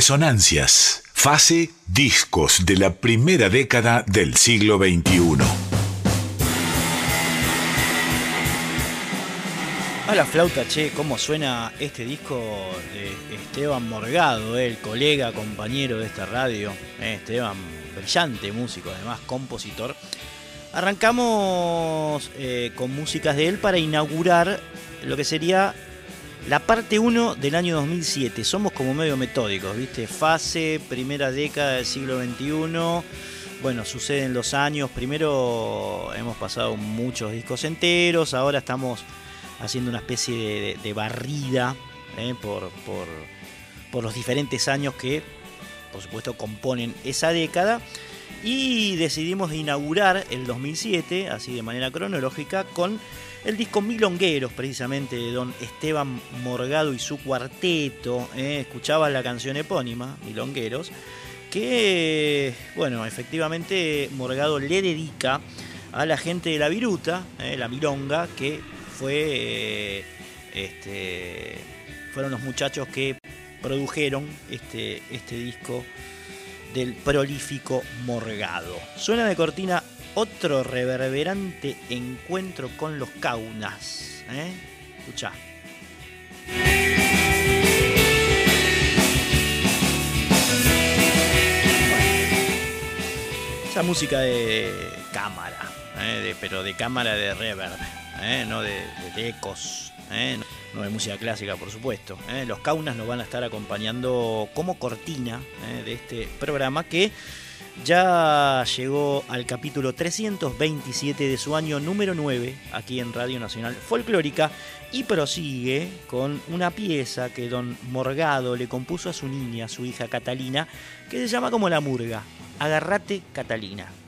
Resonancias, fase discos de la primera década del siglo XXI. A la flauta, che, cómo suena este disco de Esteban Morgado, eh, el colega, compañero de esta radio. Eh, Esteban, brillante músico, además compositor. Arrancamos eh, con músicas de él para inaugurar lo que sería la parte 1 del año 2007, somos como medio metódicos, ¿viste? Fase, primera década del siglo XXI. Bueno, suceden los años. Primero hemos pasado muchos discos enteros, ahora estamos haciendo una especie de, barrida eh, por, por, los diferentes años que, por supuesto, componen esa década. Y decidimos inaugurar el 2007, así de manera cronológica, con el disco Milongueros, precisamente, de don Esteban Morgado y su cuarteto. Eh, escuchaba la canción epónima, Milongueros, que, bueno, efectivamente Morgado le dedica a la gente de la Viruta, eh, la Milonga, que fue, eh, este, fueron los muchachos que produjeron este, este disco del prolífico Morgado. Suena de cortina otro reverberante encuentro con los caunas. ¿eh? Escucha. esa música de cámara, ¿eh? pero de cámara de reverb, ¿eh? no de, ecos. ¿eh? no de música clásica, por supuesto. Los Caunas nos van a estar acompañando como cortina de este programa que ya llegó al capítulo 327 de su año número 9 aquí en Radio Nacional Folclórica y prosigue con una pieza que don Morgado le compuso a su niña, su hija Catalina, que se llama como La Murga. Agarrate Catalina.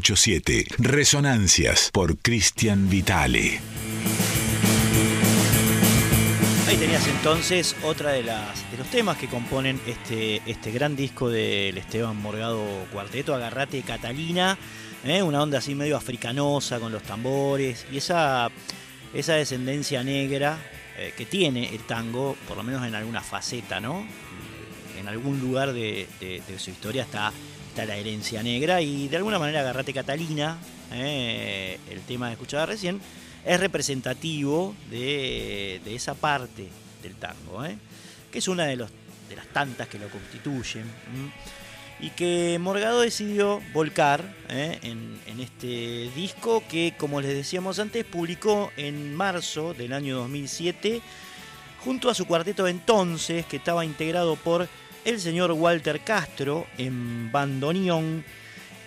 987. Resonancias por Cristian Vitale. Ahí tenías entonces otra de las de los temas que componen este, este gran disco del Esteban Morgado Cuarteto, Agarrate Catalina, ¿eh? una onda así medio africanosa con los tambores y esa, esa descendencia negra eh, que tiene el tango, por lo menos en alguna faceta, ¿no? En algún lugar de su historia está la herencia negra y de alguna manera Agarrate Catalina, eh, el tema de escuchaba recién, es representativo de, esa parte del tango, eh, que es una de, los, de, las tantas que lo constituyen. Y que Morgado decidió volcar eh, en, en este disco que, como les decíamos antes, publicó en marzo del año 2007 junto a su cuarteto entonces, que estaba integrado por el señor Walter Castro en bandoneón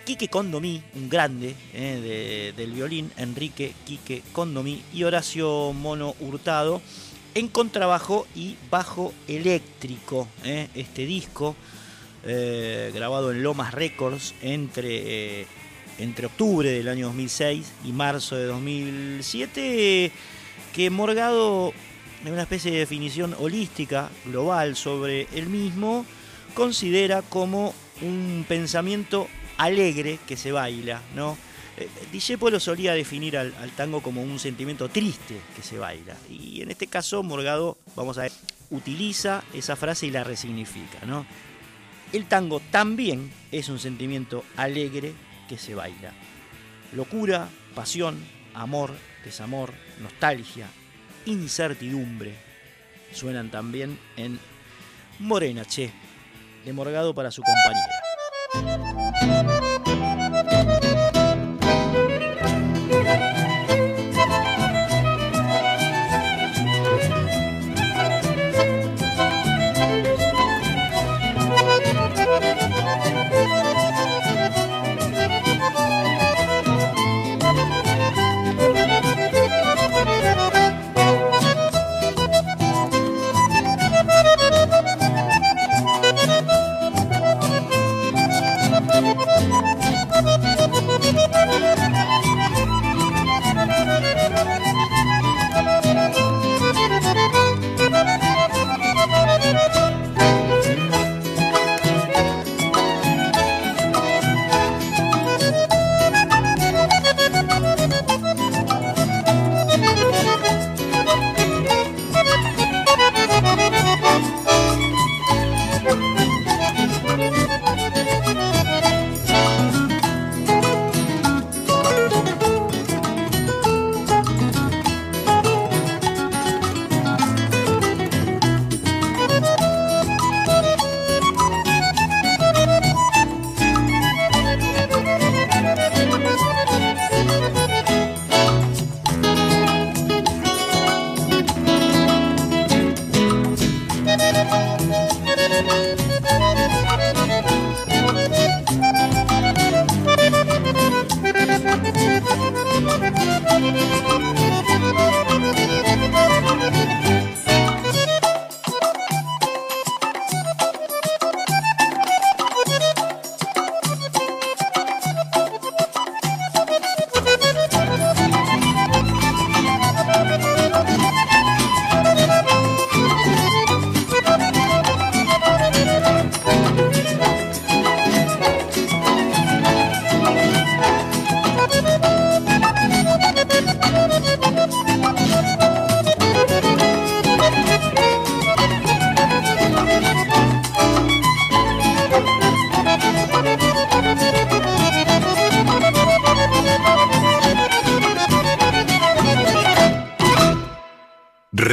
Quique Condomí, un grande eh, del violín, Enrique Quique Condomí y Horacio Mono Hurtado en contrabajo y bajo eléctrico. Eh, este disco, eh, grabado en Lomas Records entre, entre octubre del año 2006 y marzo de 2007, que Morgado, en una especie de definición holística, global sobre el mismo, considera como un pensamiento alegre que se baila, ¿no? Eh, lo solía definir al, tango como un sentimiento triste que se baila. Y en este caso, Morgado, vamos a ver, utiliza esa frase y la resignifica, ¿no? El tango también es un sentimiento alegre que se baila. Locura, pasión, amor, desamor, nostalgia, incertidumbre suenan también en Morena Che, de Morgado para su compañera.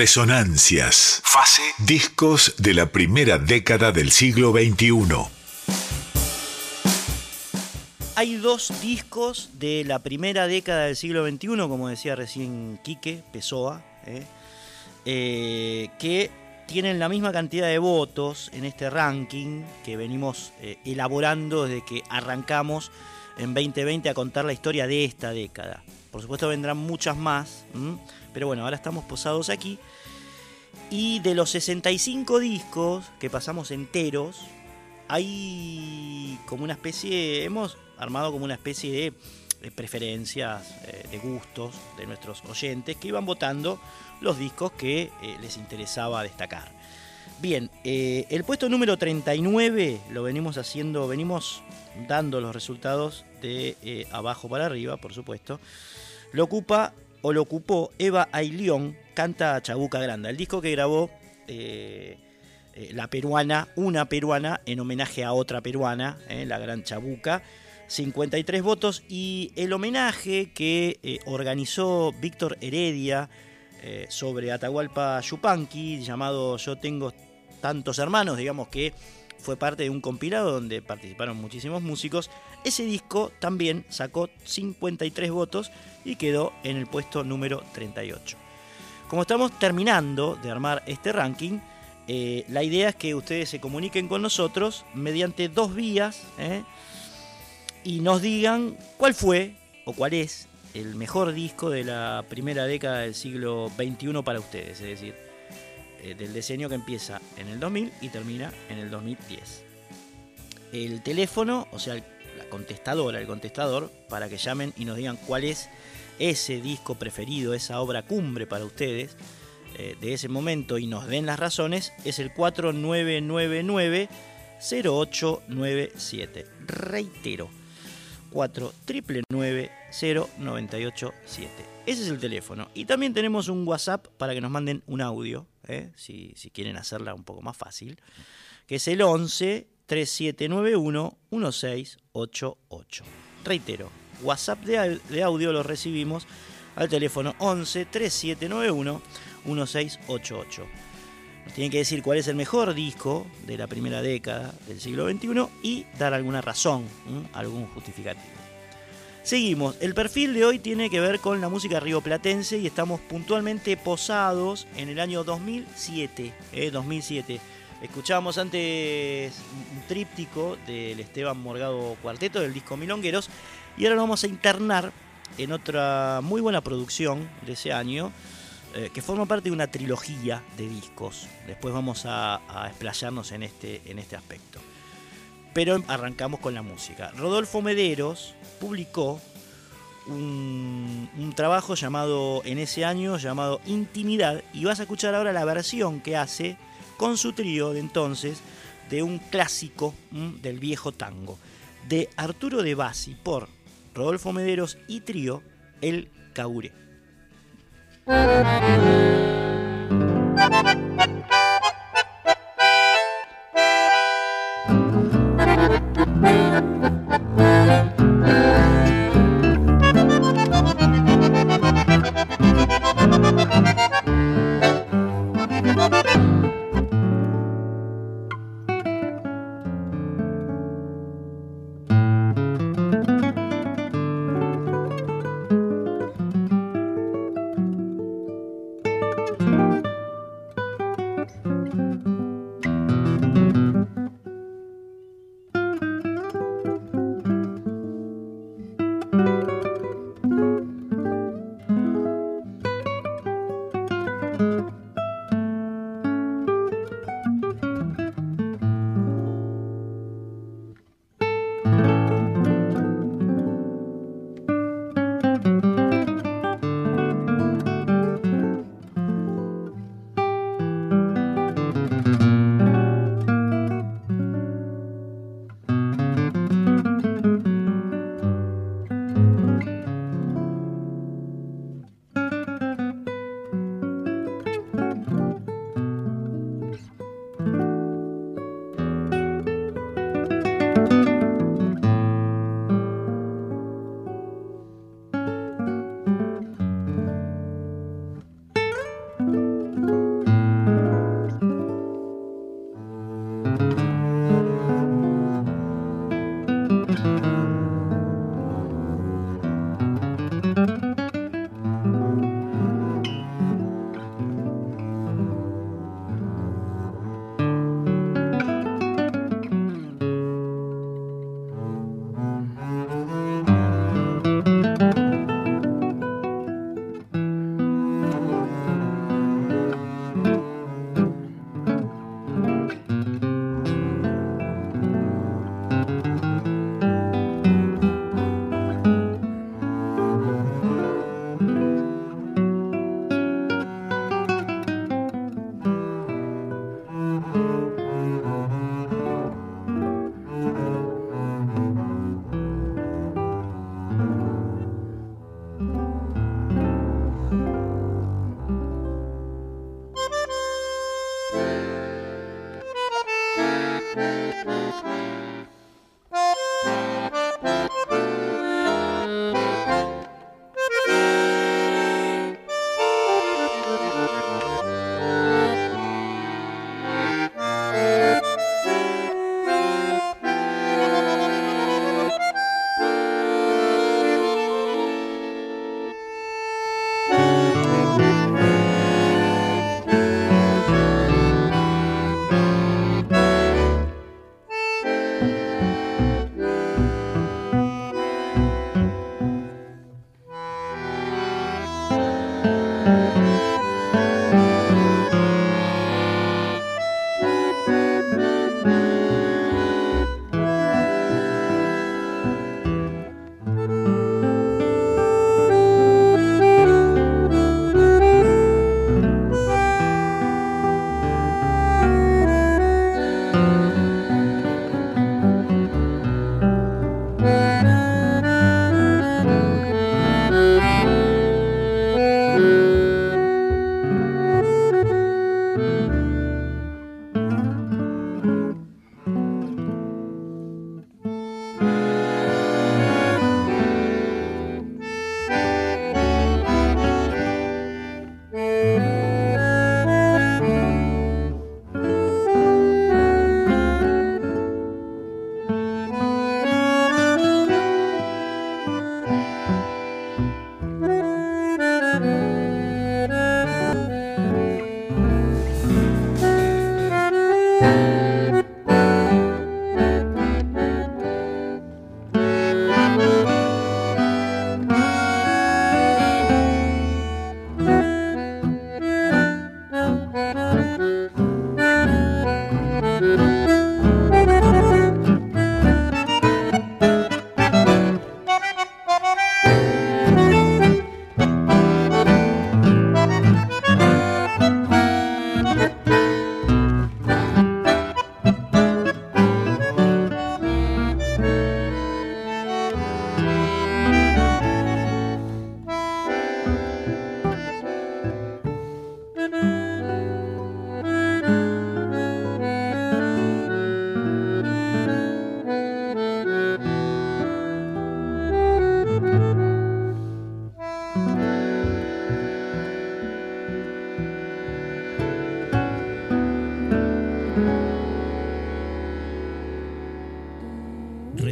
Resonancias. Fase. Discos de la primera década del siglo XXI. Hay dos discos de la primera década del siglo XXI, como decía recién Quique Pessoa, ¿eh? Eh, que tienen la misma cantidad de votos en este ranking que venimos eh, elaborando desde que arrancamos en 2020 a contar la historia de esta década. Por supuesto vendrán muchas más, pero bueno, ahora estamos posados aquí y de los 65 discos que pasamos enteros, hay como una especie, hemos armado como una especie de, preferencias, eh, de gustos de nuestros oyentes que iban votando los discos que eh, les interesaba destacar. Bien, eh, el puesto número 39 lo venimos haciendo, venimos dando los resultados de abajo para arriba, por supuesto. Lo ocupa o lo ocupó Eva Ailión, canta Chabuca Granda, el disco que grabó eh, eh, la peruana, una peruana, en homenaje a otra peruana, eh, la gran Chabuca. 53 votos y el homenaje que organizó Víctor Heredia sobre Atahualpa Yupanqui, llamado Yo tengo tantos hermanos, digamos que fue parte de un compilado donde participaron muchísimos músicos. Ese disco también sacó 53 votos y quedó en el puesto número 38. Como estamos terminando de armar este ranking, eh, la idea es que ustedes se comuniquen con nosotros mediante dos vías. ¿eh? y nos digan cuál fue o cuál es el mejor disco de la primera década del siglo XXI para ustedes, es decir, eh, del diseño que empieza en el 2000 y termina en el 2010. El teléfono, o sea, la contestadora, el contestador, para que llamen y nos digan cuál es ese disco preferido, esa obra cumbre para ustedes eh, de ese momento y nos den las razones, es el 4999 0897. Reitero, 4999 0987. Ese es el teléfono. Y también tenemos un WhatsApp para que nos manden un audio, ¿eh? si, quieren hacerla un poco más fácil, que es el 11 3791 1688. Reitero, WhatsApp de, audio lo recibimos al teléfono 11 3791 1688. Nos tienen que decir cuál es el mejor disco de la primera década del siglo XXI y dar alguna razón, algún justificativo. Seguimos, el perfil de hoy tiene que ver con la música rioplatense y estamos puntualmente posados en el año 2007. 2007. Escuchábamos antes un tríptico del Esteban Morgado Cuarteto del disco Milongueros y ahora nos vamos a internar en otra muy buena producción de ese año eh, que forma parte de una trilogía de discos. Después vamos a, explayarnos en este, en este aspecto. Pero arrancamos con la música. Rodolfo Mederos publicó un, un, trabajo llamado en ese año llamado Intimidad y vas a escuchar ahora la versión que hace con su trío de entonces de un clásico del viejo tango de Arturo de Bassi por Rodolfo Mederos y trío El Caure.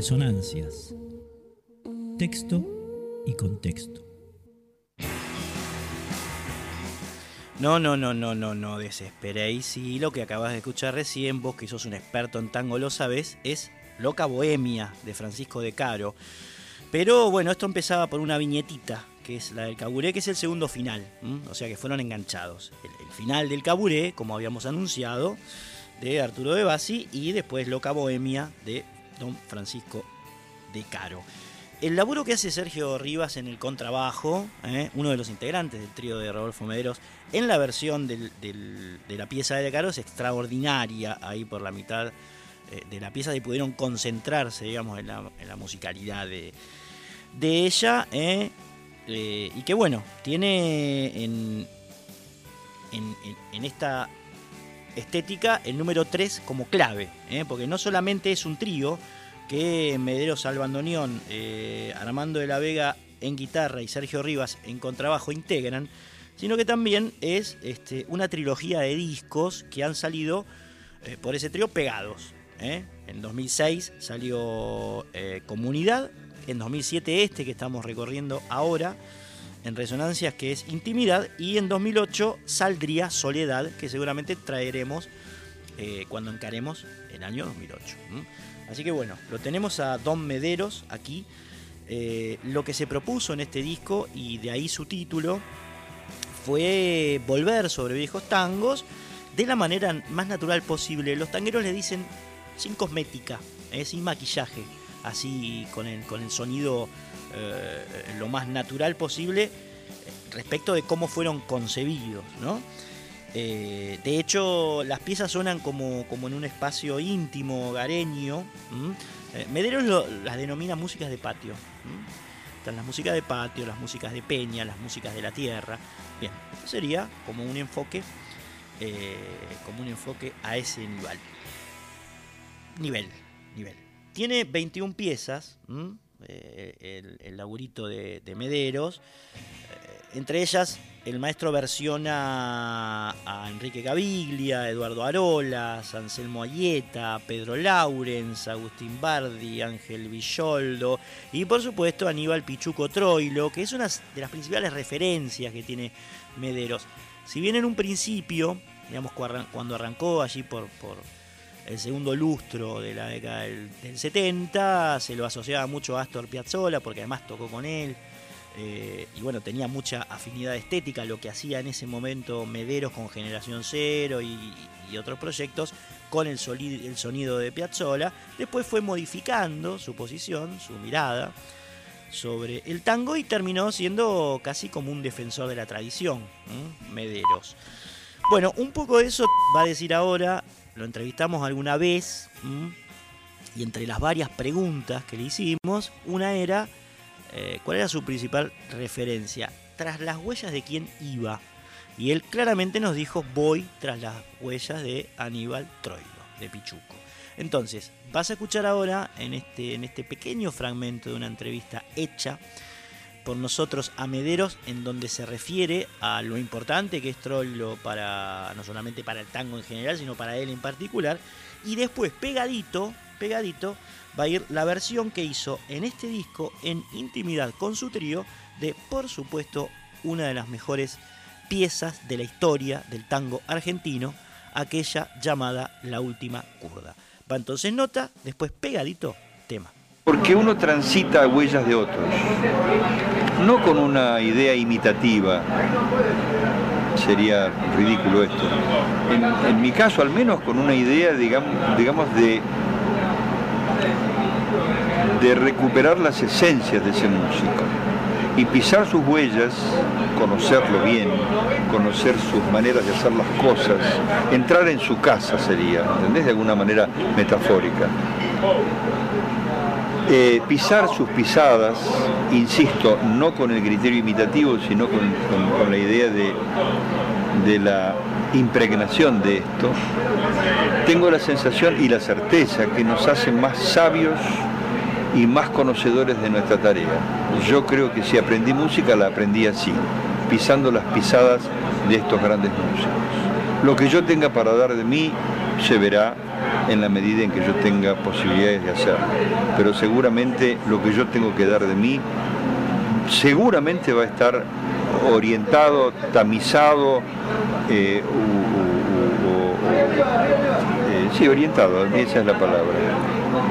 Resonancias. Texto y contexto. No, no, no, no, no, no desesperéis. Y lo que acabas de escuchar recién, vos que sos un experto en tango lo sabés, es Loca Bohemia de Francisco de Caro. Pero bueno, esto empezaba por una viñetita, que es la del Caburé, que es el segundo final. O sea que fueron enganchados. El, final del Caburé, como habíamos anunciado, de Arturo de Bassi, y después Loca Bohemia de don Francisco de Caro. El laburo que hace Sergio Rivas en el contrabajo, ¿eh? uno de los integrantes del trío de Rodolfo Mederos, en la versión de la pieza de Caro es extraordinaria, ahí por la mitad eh, de la pieza y pudieron concentrarse, digamos, en la, musicalidad de, ella, ¿eh? y que bueno, tiene en, en, esta estética el número 3 como clave, porque no solamente es un trío, que Mederos Albandoneón, eh, Armando de la Vega en guitarra y Sergio Rivas en contrabajo integran, sino que también es este, una trilogía de discos que han salido eh, por ese trío pegados. ¿eh? En 2006 salió Comunidad, en 2007 este que estamos recorriendo ahora en Resonancias, que es Intimidad, y en 2008 saldría Soledad, que seguramente traeremos cuando encaremos el año 2008. Así que bueno, lo tenemos a Don Mederos aquí. Eh, lo que se propuso en este disco, y de ahí su título, fue volver sobre viejos tangos de la manera más natural posible. Los tangueros le dicen sin cosmética, eh, sin maquillaje, así con el, con el sonido eh, lo más natural posible respecto de cómo fueron concebidos, ¿no? Eh, de hecho, las piezas suenan como, como en un espacio íntimo, hogareño. Eh, Mederos las denomina músicas de patio. Están las músicas de patio, las músicas de peña, las músicas de la tierra. Bien, sería como un enfoque, eh, como un enfoque a ese nivel. Nivel, nivel. Tiene 21 piezas, el, el, laburito de, de Mederos. entre ellas el maestro versiona a Enrique Gaviglia, Eduardo Arola, Anselmo Ayeta, Pedro Laurens, Agustín Bardi, Ángel Villoldo y por supuesto Aníbal Pichuco Troilo, que es una de las principales referencias que tiene Mederos. Si bien en un principio, digamos cuando arrancó allí por, por el segundo lustro de la década del, del 70, se lo asociaba mucho a Astor Piazzolla porque además tocó con él. Eh, y bueno, tenía mucha afinidad estética, lo que hacía en ese momento Mederos con Generación Cero y, otros proyectos con el, el, sonido de Piazzolla. Después fue modificando su posición, su mirada sobre el tango y terminó siendo casi como un defensor de la tradición, Mederos. Bueno, un poco de eso va a decir ahora, lo entrevistamos alguna vez y entre las varias preguntas que le hicimos, una era eh, ¿cuál era su principal referencia? Tras las huellas de quién iba. Y él claramente nos dijo, voy tras las huellas de Aníbal Troilo, de Pichuco. Entonces, vas a escuchar ahora en este, en este pequeño fragmento de una entrevista hecha por nosotros a Mederos, en donde se refiere a lo importante que es Troilo para, no solamente para el tango en general, sino para él en particular. Y después, pegadito, pegadito, va a ir la versión que hizo en este disco en intimidad con su trío de, por supuesto, una de las mejores piezas de la historia del tango argentino, aquella llamada La Última Curda. Va entonces nota, después pegadito, tema. Porque uno transita huellas de otros, no con una idea imitativa, sería ridículo esto. En, mi caso al menos con una idea, digamos, de de recuperar las esencias de ese músico y pisar sus huellas, conocerlo bien, conocer sus maneras de hacer las cosas, entrar en su casa sería, ¿entendés? De alguna manera metafórica. Eh, pisar sus pisadas, insisto, no con el criterio imitativo, sino con, la idea de, de la impregnación de esto, tengo la sensación y la certeza que nos hacen más sabios y más conocedores de nuestra tarea. Yo creo que si aprendí música la aprendí así, pisando las pisadas de estos grandes músicos. Lo que yo tenga para dar de mí se verá en la medida en que yo tenga posibilidades de hacerlo. Pero seguramente lo que yo tengo que dar de mí, seguramente va a estar orientado, tamizado, eh, eh, sí, orientado, esa es la palabra,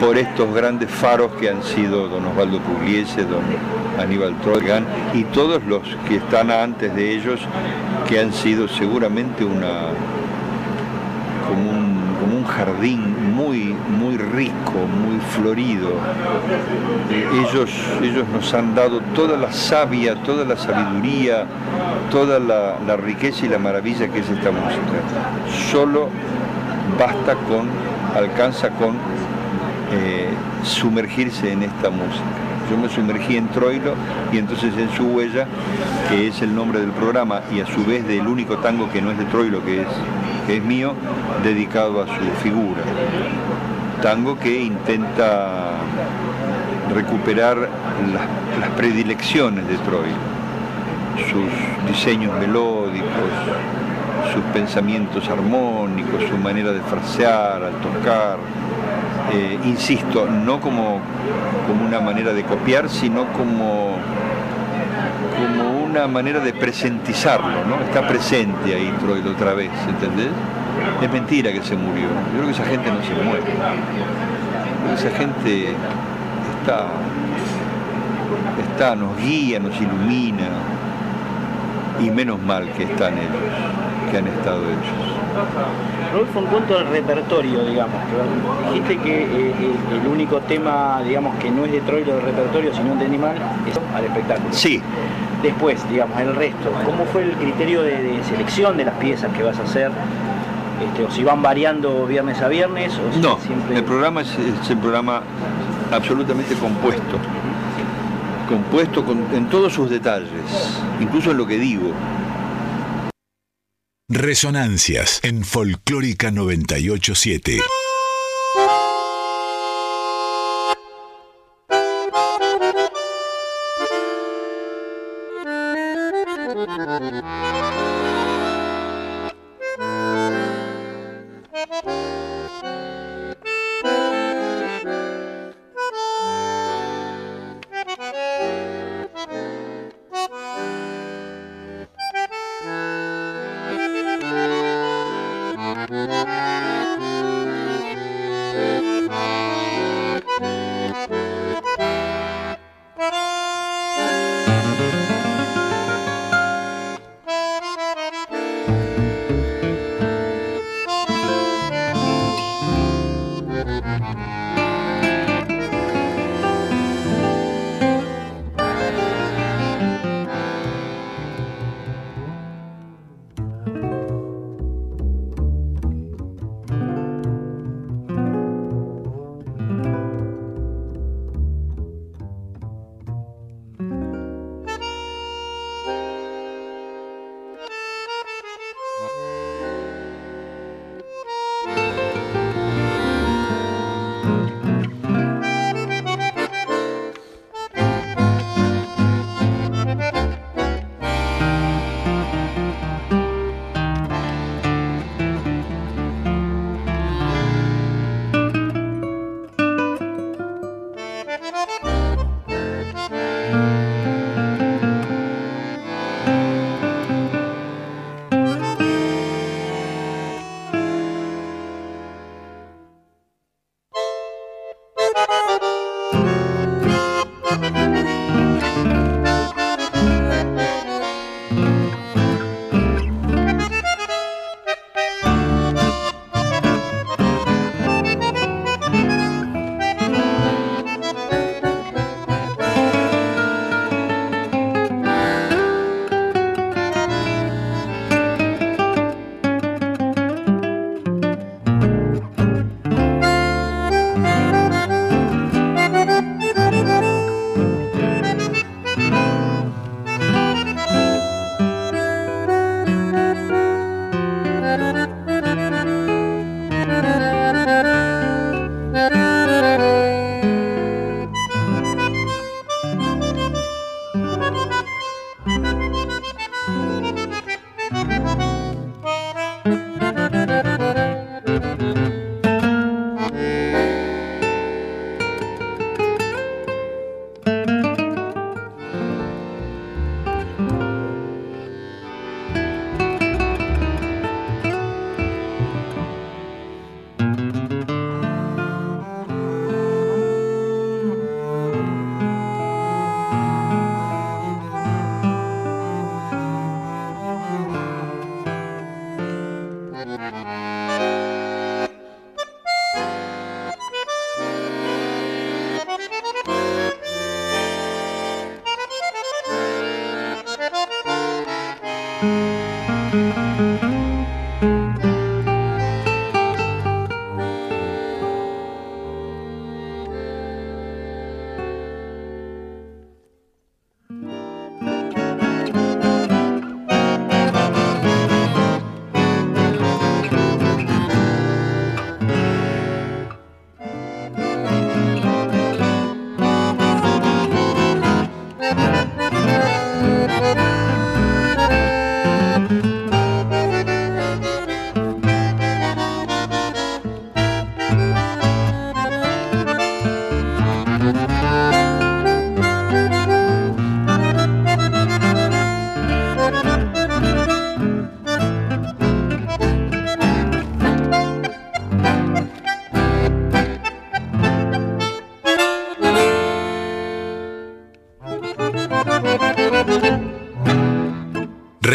por estos grandes faros que han sido don Osvaldo Pugliese, don Aníbal Trogan y todos los que están antes de ellos, que han sido seguramente una como un, jardín muy, muy rico, muy florido. Ellos, ellos nos han dado toda la savia, toda la sabiduría, toda la, riqueza y la maravilla que es esta música. Solo basta con, alcanza con eh, sumergirse en esta música. Yo me sumergí en Troilo y entonces en su huella, que es el nombre del programa y a su vez del único tango que no es de Troilo, que es, que es mío, dedicado a su figura. Tango que intenta recuperar las, predilecciones de Troilo, sus diseños melódicos, sus pensamientos armónicos, su manera de frasear, al tocar, eh, insisto, no como, como una manera de copiar, sino como, como una manera de presentizarlo, ¿no? Está presente ahí Troy otra vez, ¿entendés? Es mentira que se murió. Yo creo que esa gente no se muere. esa gente está, está, nos guía, nos ilumina. Y menos mal que están ellos, que han estado ellos. Rodolfo, en cuanto al repertorio, digamos, dijiste que eh, eh, el único tema, digamos, que no es de Troilo del repertorio, sino de animal, es al espectáculo. Sí. Después, digamos, el resto, ¿cómo fue el criterio de, selección de las piezas que vas a hacer? Este, o si van variando viernes a viernes o no, el programa es, el programa absolutamente compuesto compuesto en todos sus detalles, incluso en lo que digo. Resonancias en Folclórica 987.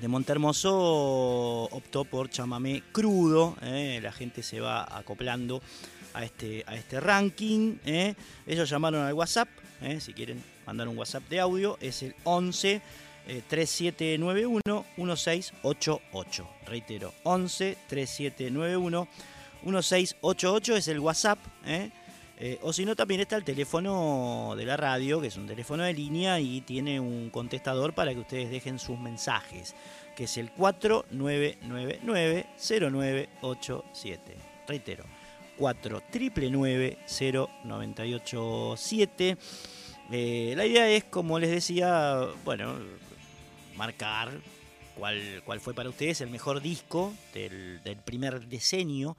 de Montermoso optó por chamamé crudo, la gente se va acoplando a este, a este ranking. Ellos llamaron al WhatsApp, si quieren mandar un WhatsApp de audio, es el 11 3791-1688. Reitero, 11 3791 1688 es el WhatsApp. ¿eh? Eh, o si no, también está el teléfono de la radio, que es un teléfono de línea y tiene un contestador para que ustedes dejen sus mensajes, que es el 4999-0987. Reitero, 4999-0987. Eh, la idea es, como les decía, bueno, marcar cuál, cuál fue para ustedes el mejor disco del, primer decenio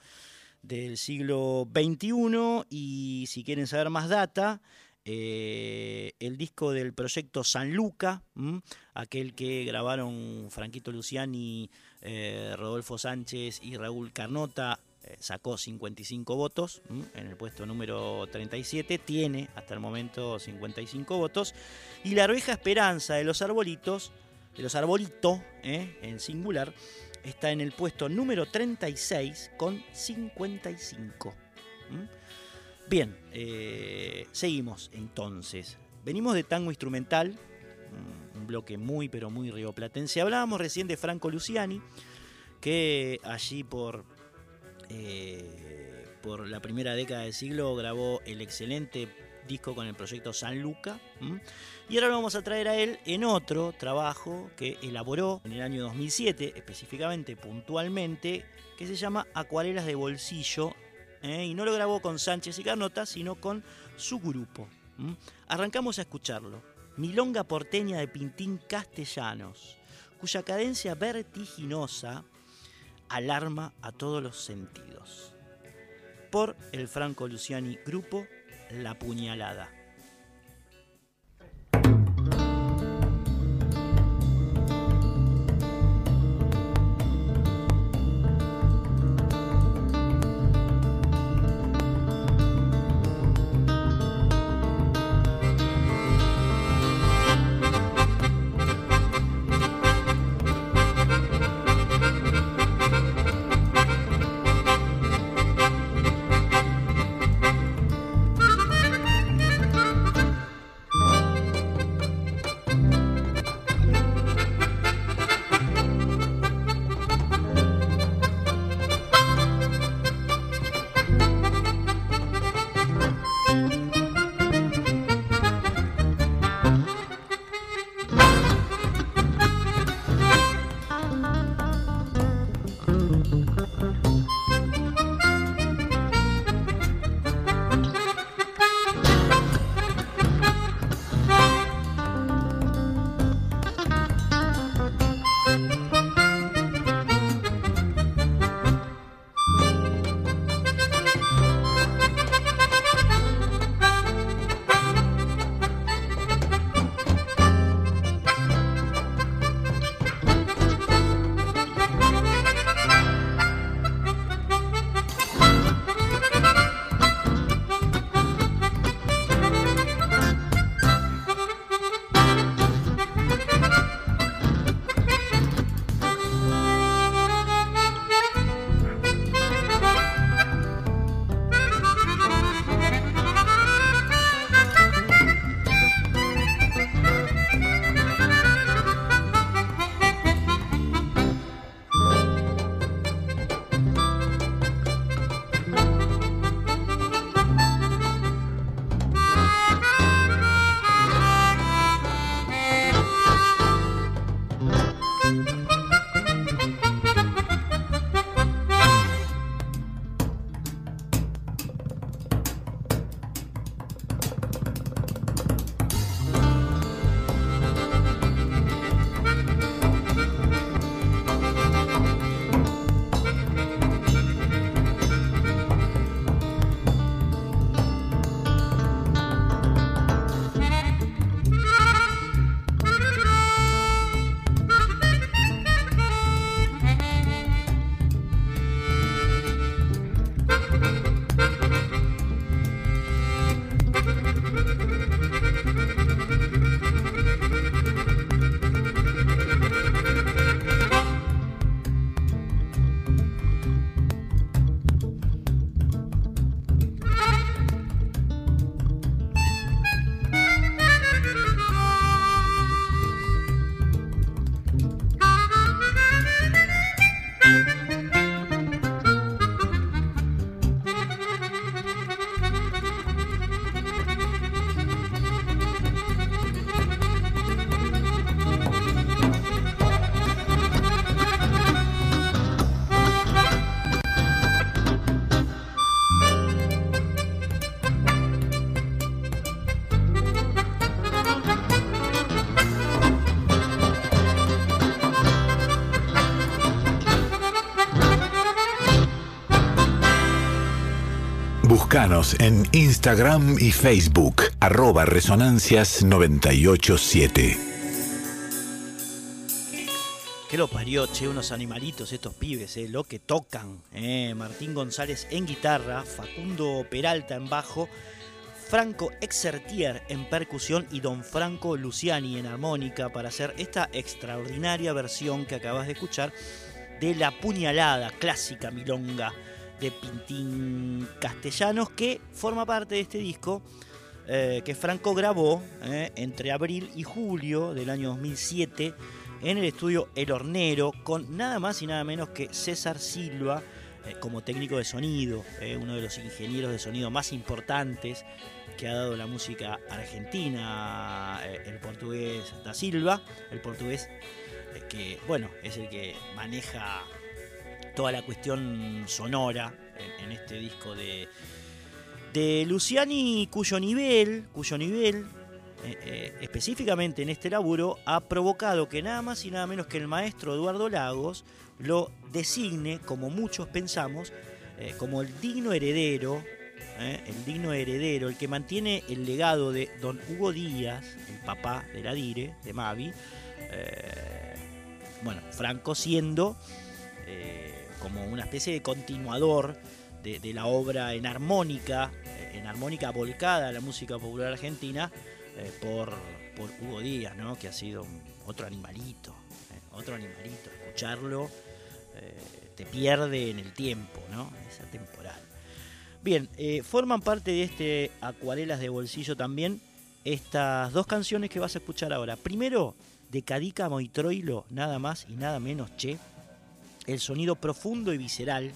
del siglo XXI y si quieren saber más data, eh, el disco del proyecto San Luca, aquel que grabaron Franquito Luciani, eh, Rodolfo Sánchez y Raúl Carnota, eh, sacó 55 votos en el puesto número 37, tiene hasta el momento 55 votos, y La Arveja Esperanza de los Arbolitos de los arbolitos, en singular, está en el puesto número 36 con 55. Bien, eh, seguimos entonces. Venimos de tango instrumental, un bloque muy pero muy rioplatense. Hablábamos recién de Franco Luciani, que allí por, eh, por la primera década del siglo grabó el excelente disco con el proyecto San Luca. Y ahora lo vamos a traer a él en otro trabajo que elaboró en el año 2007, específicamente, puntualmente, que se llama Acuarelas de Bolsillo. ¿eh? Y no lo grabó con Sánchez y Carnota, sino con su grupo. Arrancamos a escucharlo. Milonga porteña de Pintín Castellanos, cuya cadencia vertiginosa alarma a todos los sentidos. Por el Franco Luciani Grupo la puñalada. En Instagram y Facebook, arroba resonancias987. Que lo parió, che, unos animalitos estos pibes, eh, lo que tocan. Eh. Martín González en guitarra, Facundo Peralta en bajo, Franco Exertier en percusión y Don Franco Luciani en armónica para hacer esta extraordinaria versión que acabas de escuchar de la puñalada clásica milonga de Pintín Castellanos que forma parte de este disco eh, que Franco grabó eh, entre abril y julio del año 2007 en el estudio El Hornero con nada más y nada menos que César Silva eh, como técnico de sonido, uno de los ingenieros de sonido más importantes que ha dado la música argentina, el portugués da Silva, el portugués que, bueno, es el que maneja toda la cuestión sonora en, este disco de, de Luciani, cuyo nivel, cuyo nivel eh, eh, específicamente en este laburo, ha provocado que nada más y nada menos que el maestro Eduardo Lagos lo designe, como muchos pensamos, eh, como el digno heredero, el digno heredero, el que mantiene el legado de don Hugo Díaz, el papá de la Dire, de Mavi, bueno, Franco siendo como una especie de continuador de, la obra en armónica, eh, en armónica volcada a la música popular argentina, eh, por, Hugo Díaz, ¿no? que ha sido otro animalito, eh, otro animalito. Escucharlo te pierde en el tiempo, ¿no? es atemporal. Bien, forman parte de este Acuarelas de Bolsillo también estas dos canciones que vas a escuchar ahora. Primero, de Cadica Moitroilo, nada más y nada menos, che el sonido profundo y visceral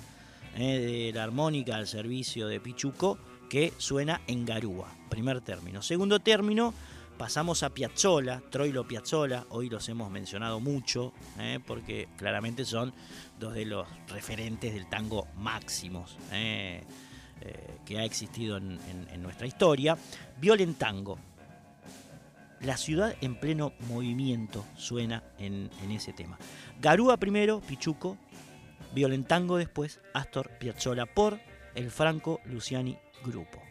eh, de la armónica al servicio de Pichuco que suena en Garúa, primer término. Segundo término, pasamos a Piazzola, Troilo Piazzola, hoy los hemos mencionado mucho, eh, porque claramente son dos de los referentes del tango máximos eh, que ha existido en, nuestra historia. Violentango, la ciudad en pleno movimiento suena en, ese tema. Garúa primero, Pichuco, Violentango después, Astor Piazzolla por el Franco Luciani Grupo.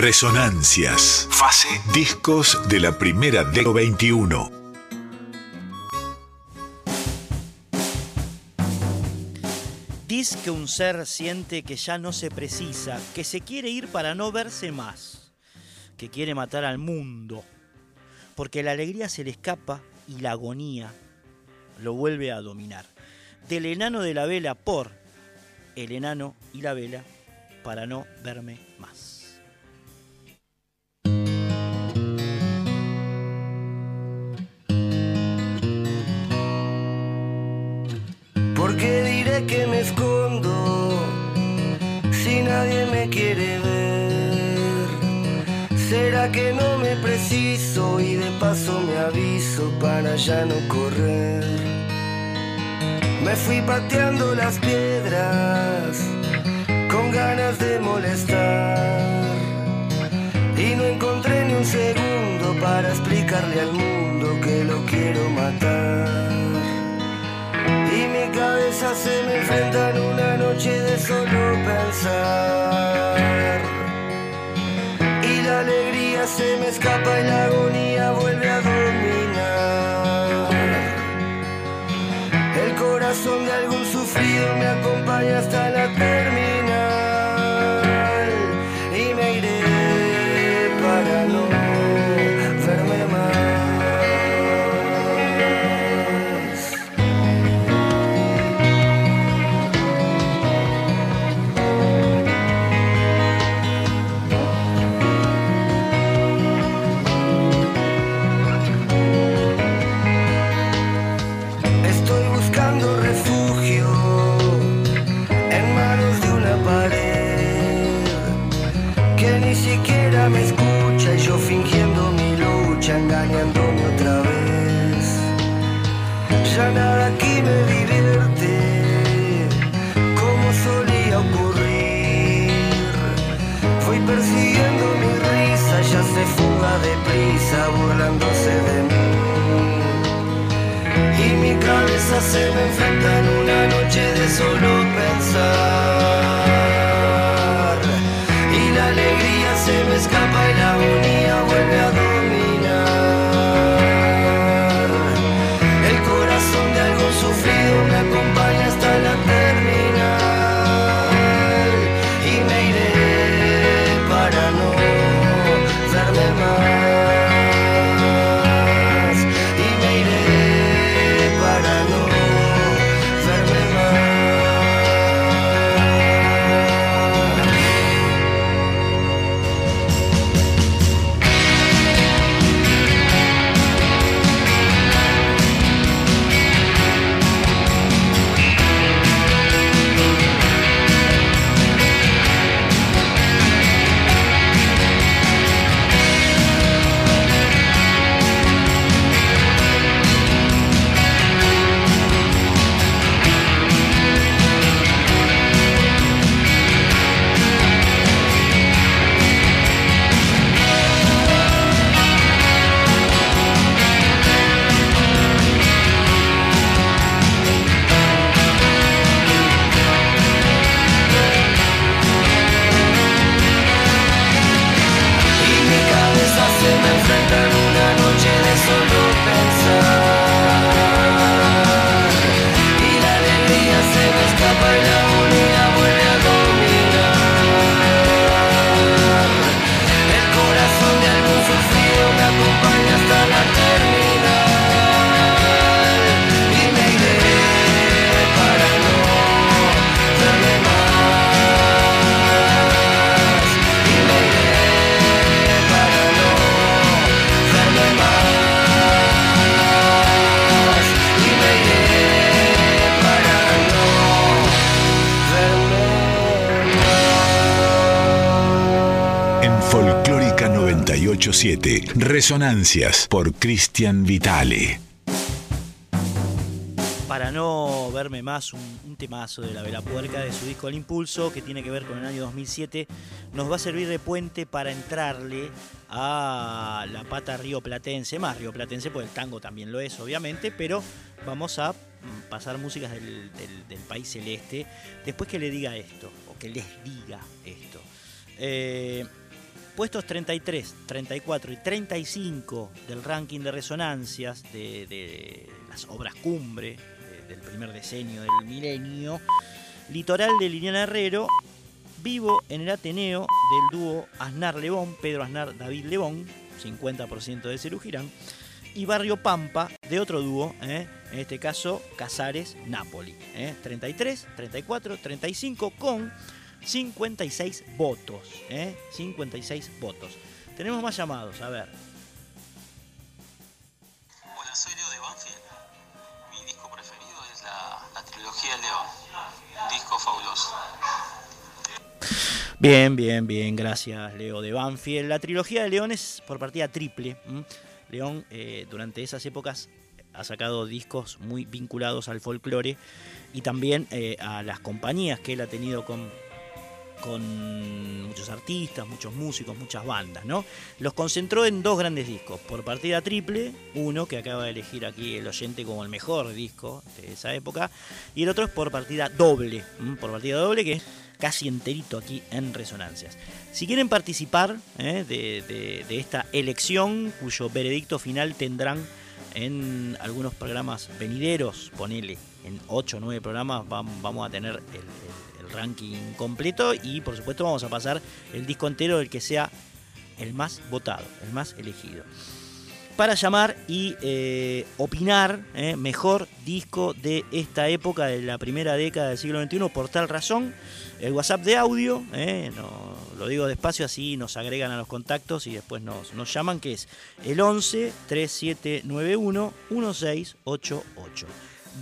Resonancias. Fase. Discos de la primera década 21. Diz que un ser siente que ya no se precisa, que se quiere ir para no verse más, que quiere matar al mundo, porque la alegría se le escapa y la agonía lo vuelve a dominar. Del enano de la vela por el enano y la vela para no verme más. Diré que me escondo si nadie me quiere ver? ¿Será que no me preciso y de paso me aviso para ya no correr? Me fui pateando las piedras con ganas de molestar y no encontré ni un segundo para explicarle al mundo que lo quiero matar. Se me enfrenta en una noche de solo pensar. Y la alegría se me escapa y la agonía vuelve a dominar. El corazón de algún sufrido me acompaña hasta solo pensar. 987, Resonancias por Cristian Vitale. Para no verme más, un, temazo de la Vela Puerca de su disco El Impulso, que tiene que ver con el año 2007, nos va a servir de puente para entrarle a la pata rioplatense, más rioplatense, pues el tango también lo es, obviamente, pero vamos a pasar músicas del país celeste después que le diga esto, o que les diga esto. Eh, puestos 33, 34 y 35 del ranking de resonancias de, las obras cumbre de- del primer decenio del milenio, Litoral de Liliana Herrero, Vivo en el Ateneo del dúo Aznar Lebón, Pedro Aznar, David Lebón, 50% de Cerú Girán, y Barrio Pampa de otro dúo, ¿eh? en este caso Casares Napoli. ¿eh? 33, 34, 35 con 56 votos. ¿eh? 56 votos. Tenemos más llamados, a ver. Hola, soy Leo de Banfield. Mi disco preferido es la, la trilogía del León. Un disco fabuloso. Bien, bien, bien, gracias Leo de Banfield. La trilogía de León es por partida triple. León eh, durante esas épocas ha sacado discos muy vinculados al folclore y también eh, a las compañías que él ha tenido con, con muchos artistas, muchos músicos, muchas bandas, ¿no? Los concentró en dos grandes discos, por partida triple, uno que acaba de elegir aquí el oyente como el mejor disco de esa época, y el otro es por partida doble, por partida doble que es casi enterito aquí en Resonancias. Si quieren participar ¿eh? de, esta elección, cuyo veredicto final tendrán en algunos programas venideros, ponele, en 8 o 9 programas vam- vamos a tener el- ranking completo y por supuesto vamos a pasar el disco entero del que sea el más votado, el más elegido. Para llamar y eh, opinar, ¿eh? mejor disco de esta época, de la primera década del siglo XXI, por tal razón, el WhatsApp de audio, ¿eh? no, lo digo despacio así nos agregan a los contactos y después nos, nos llaman, que es el 11 3791 1688.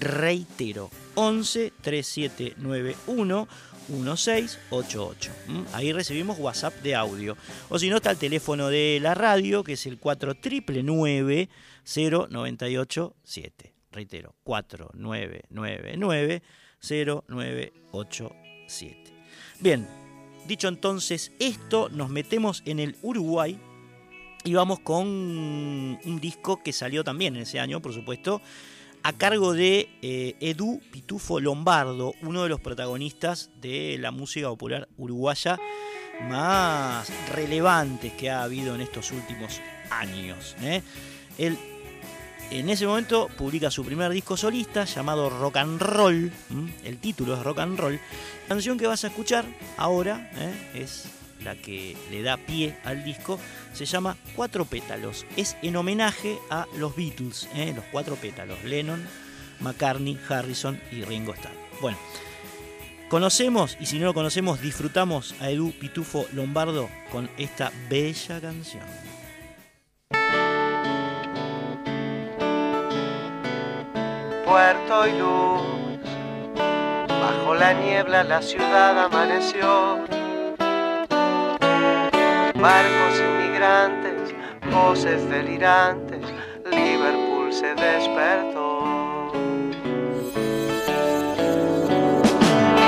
Reitero, 11 3791 1688. ¿m? Ahí recibimos WhatsApp de audio. O si no, está el teléfono de la radio, que es el 4999 0987. Reitero, 4999 0987. Bien, dicho entonces esto, nos metemos en el Uruguay y vamos con un disco que salió también en ese año, por supuesto, a cargo de eh, Edu Pitufo Lombardo, uno de los protagonistas de la música popular uruguaya más relevantes que ha habido en estos últimos años. ¿eh? Él en ese momento publica su primer disco solista llamado Rock and Roll. El título es Rock and Roll. La canción que vas a escuchar ahora ¿eh? es la que le da pie al disco. Se llama Cuatro Pétalos. Es en homenaje a los Beatles, ¿eh? los cuatro pétalos. Lennon, McCartney, Harrison y Ringo Starr. Bueno, conocemos y si no lo conocemos, disfrutamos a Edu Pitufo Lombardo con esta bella canción. puerto y luz. Bajo la niebla la ciudad amaneció. Barcos inmigrantes, voces delirantes, Liverpool se despertó.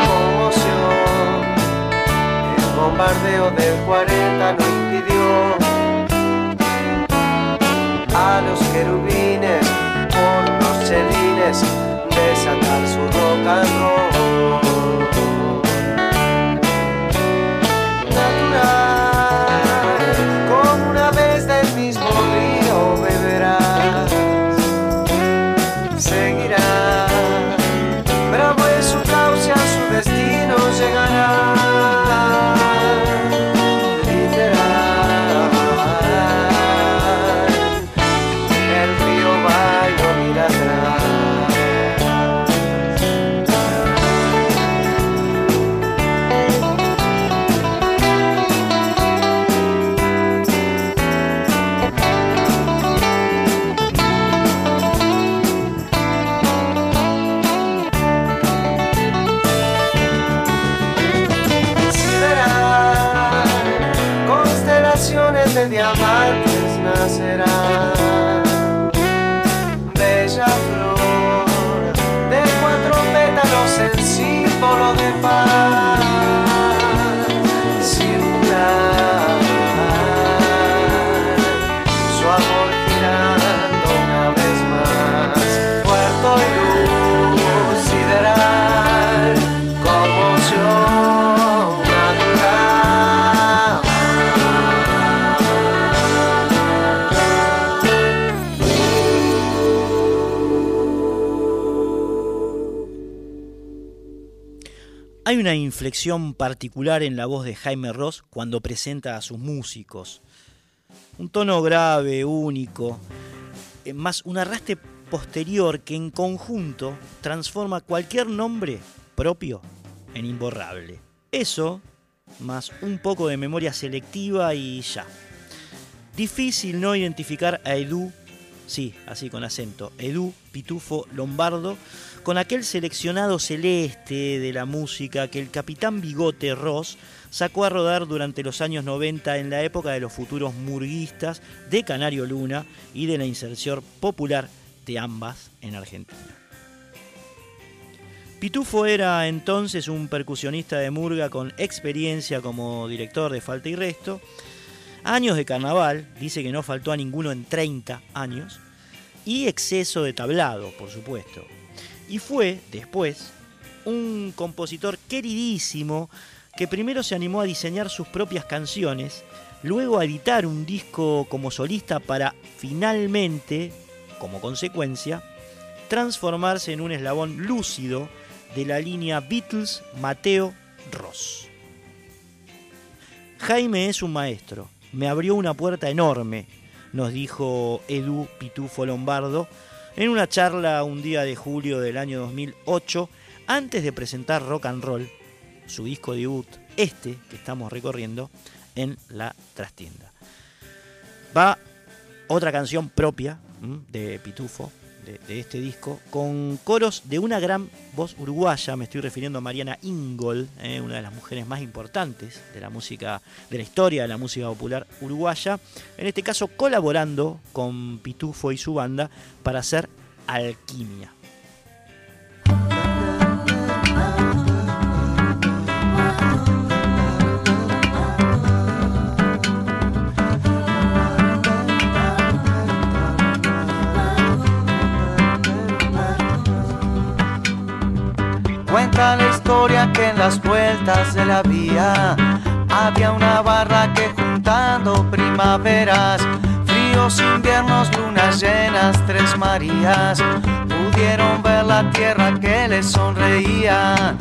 Conmoción, el bombardeo del 40 no impidió a los querubines por unos chelines desatar su rock. Una inflexión particular en la voz de Jaime Ross cuando presenta a sus músicos. Un tono grave, único, eh, más un arrastre posterior que en conjunto transforma cualquier nombre propio en imborrable. Eso, más un poco de memoria selectiva y ya. Difícil no identificar a Edu, sí, así con acento, Edu Pitufo Lombardo, con aquel seleccionado celeste de la música que el capitán Bigote Ross sacó a rodar durante los años 90 en la época de los futuros murguistas de Canario Luna y de la inserción popular de ambas en Argentina. Pitufo era entonces un percusionista de murga con experiencia como director de Falta y Resto, años de carnaval, dice que no faltó a ninguno en 30 años, y exceso de tablado, por supuesto. Y fue, después, un compositor queridísimo que primero se animó a diseñar sus propias canciones, luego a editar un disco como solista para finalmente, como consecuencia, transformarse en un eslabón lúcido de la línea Beatles Mateo Ross. Jaime es un maestro, me abrió una puerta enorme, nos dijo Edu Pitufo Lombardo en una charla un día de julio del año 2008 antes de presentar Rock and Roll, su disco debut, este que estamos recorriendo, en la trastienda. Va otra canción propia de Pitufo, de, este disco, con coros de una gran voz uruguaya, me estoy refiriendo a Mariana Ingol, eh, una de las mujeres más importantes de la música, de la historia de la música popular uruguaya, en este caso colaborando con Pitufo y su banda para hacer Alquimia. Que en las vueltas de la vía había una barra que juntando primaveras, fríos inviernos, lunas llenas, tres Marías, pudieron ver la tierra que les sonreía.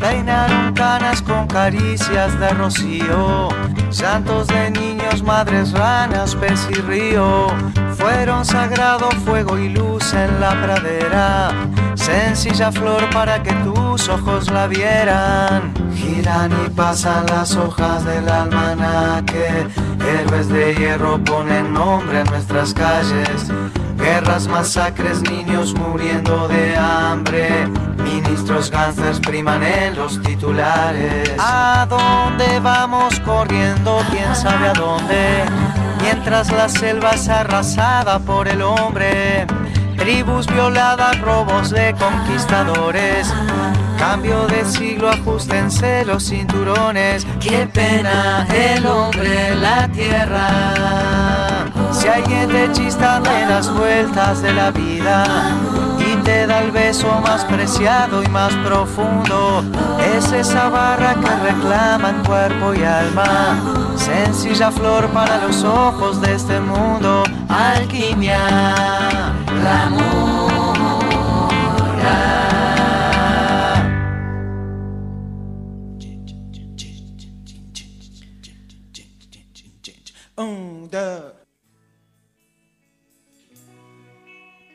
Peinaron canas con caricias de rocío, santos de niños, madres ranas, pez y río. Fueron sagrado fuego y luz en la pradera, sencilla flor para que tus ojos la vieran. Giran y pasan las hojas del almanaque, héroes de hierro ponen nombre en nuestras calles. Guerras, masacres, niños muriendo de hambre. Ministros gánsteres priman en los titulares. ¿A dónde vamos corriendo? ¿Quién sabe a dónde? Mientras la selva es arrasada por el hombre. Tribus violadas, robos de conquistadores. Cambio de siglo, ajustense los cinturones. Qué pena el hombre, la tierra. Si alguien te chista de las vueltas de la vida te da el beso más preciado y más profundo, es esa barra que reclama en cuerpo y alma. Sencilla flor para los ojos de este mundo, alquimia, la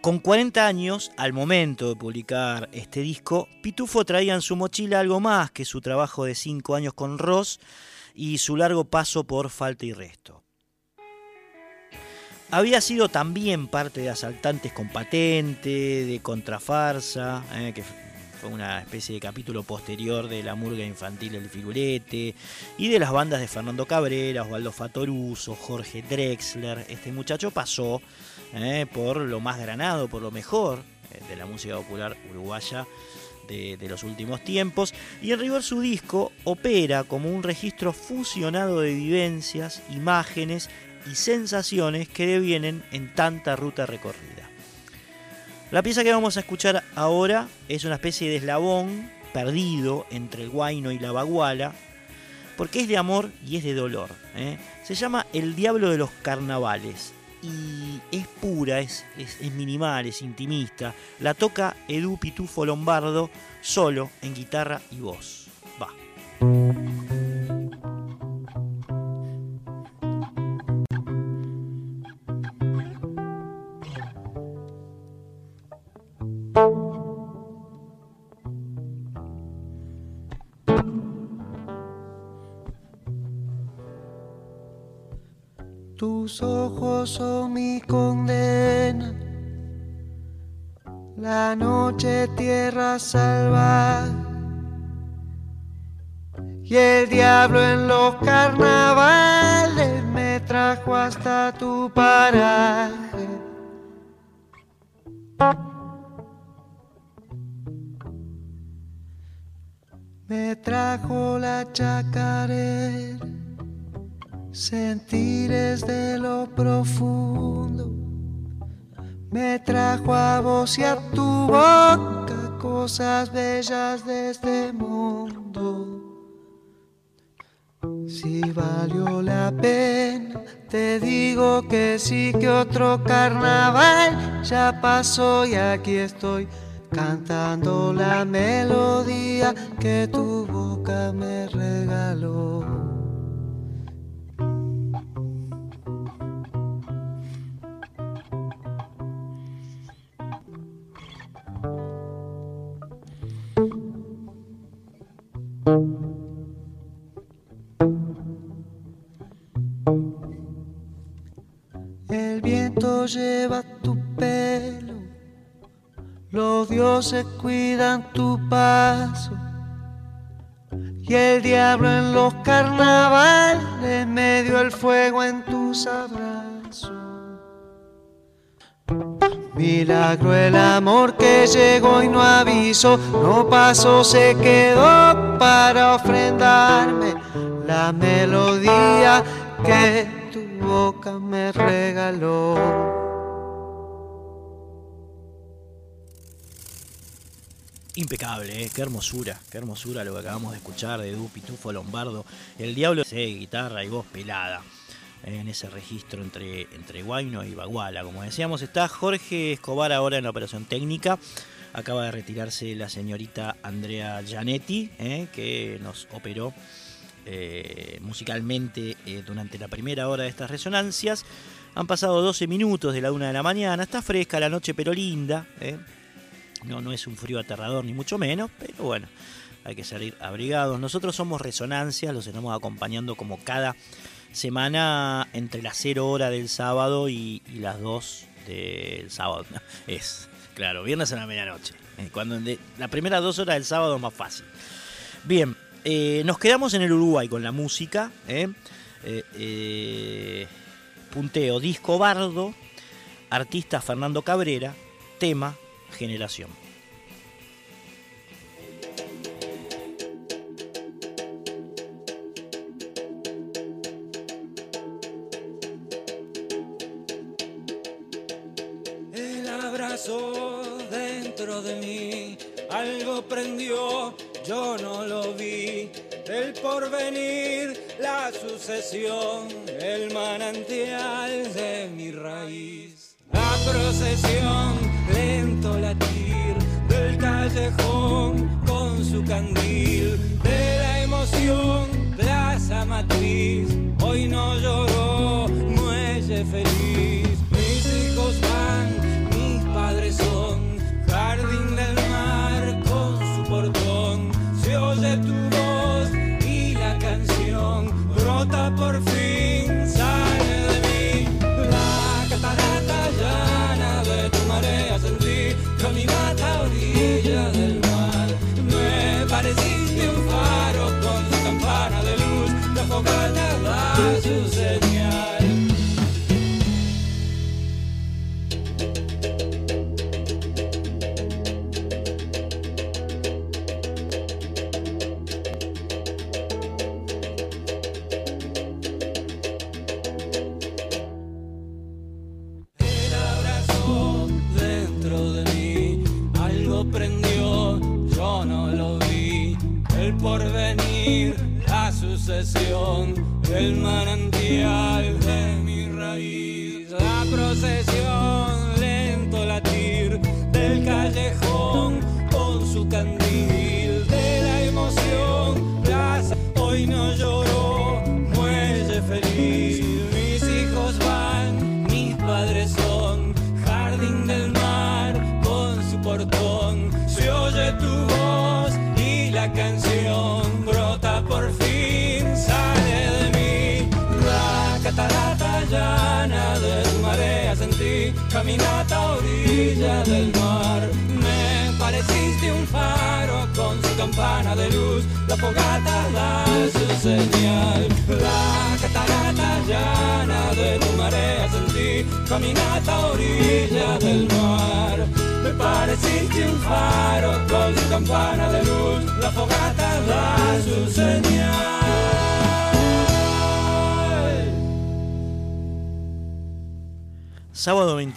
Con 40 años, al momento de publicar este disco, Pitufo traía en su mochila algo más que su trabajo de 5 años con Ross y su largo paso por Falta y Resto. Había sido también parte de Asaltantes con Patente, de Contrafarsa, eh, que fue una especie de capítulo posterior de la murga infantil El Figurete, y de las bandas de Fernando Cabrera, Osvaldo Fatoruso, Jorge Drexler. Este muchacho pasó eh, por lo más granado, por lo mejor eh, de la música popular uruguaya de, los últimos tiempos. Y en rigor su disco opera como un registro fusionado de vivencias, imágenes y sensaciones que devienen en tanta ruta recorrida. La pieza que vamos a escuchar ahora es una especie de eslabón perdido entre el guayno y la baguala, porque es de amor y es de dolor. ¿eh? Se llama El Diablo de los Carnavales y es pura, es, es, es, minimal, es intimista. La toca Edu Pitufo Lombardo solo en guitarra y voz. Tus ojos son mi condena. La noche tierra salvaje. Y el diablo en los carnavales me trajo hasta tu paraje. Me trajo la chacarera sentires de lo profundo. Me trajo a vos y a tu boca cosas bellas de este mundo. Si valió la pena, te digo que sí que otro carnaval ya pasó y aquí estoy cantando la melodía que tu boca me regaló. Lleva tu pelo, los dioses cuidan tu paso. Y el diablo en los carnavales me dio el fuego en tus abrazos. Milagro el amor que llegó y no avisó, no pasó, se quedó para ofrendarme la melodía que boca me regaló. Impecable, ¿eh? qué hermosura, qué hermosura lo que acabamos de escuchar de Du Pitufo Lombardo. El diablo de guitarra y voz pelada eh, en ese registro entre, entre Guayno y Baguala. Como decíamos, está Jorge Escobar ahora en la operación técnica. Acaba de retirarse la señorita Andrea Gianetti, eh, que nos operó eh, musicalmente eh, durante la primera hora de estas resonancias. Han pasado 12 minutos de la una de la mañana. Está fresca la noche, pero linda. ¿eh? No, no es un frío aterrador, ni mucho menos, pero bueno, hay que salir abrigados. Nosotros somos Resonancias, los estamos acompañando como cada semana entre las 0 horas del sábado y, las 2 del sábado. Es, claro, viernes a la medianoche. Cuando de- las primeras dos horas del sábado es más fácil. Bien, eh, nos quedamos en el Uruguay con la música. ¿eh? Eh, punteo, disco bardo, artista Fernando Cabrera, tema, generación. Yo no lo vi. El porvenir, la sucesión, el manantial de mi raíz. La procesión, lento latir del callejón con su candil. De la emoción, plaza matriz, hoy no lloró, muelle feliz.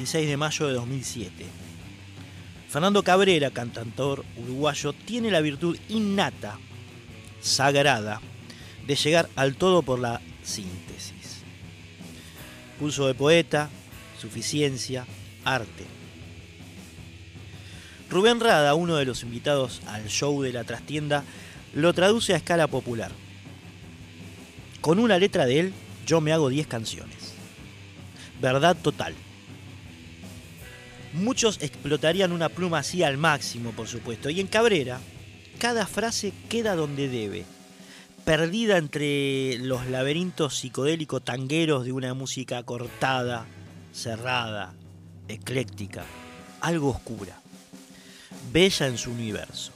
26 de mayo de 2007. Fernando Cabrera, cantautor uruguayo, tiene la virtud innata, sagrada, de llegar al todo por la síntesis. Pulso de poeta, suficiencia, arte. Rubén Rada, uno de los invitados al show de la trastienda, lo traduce a escala popular. Con una letra de él, yo me hago 10 canciones. Verdad total. Muchos explotarían una pluma así al máximo, por supuesto. Y en Cabrera, cada frase queda donde debe, perdida entre los laberintos psicodélicos tangueros de una música cortada, cerrada, ecléctica, algo oscura, bella en su universo.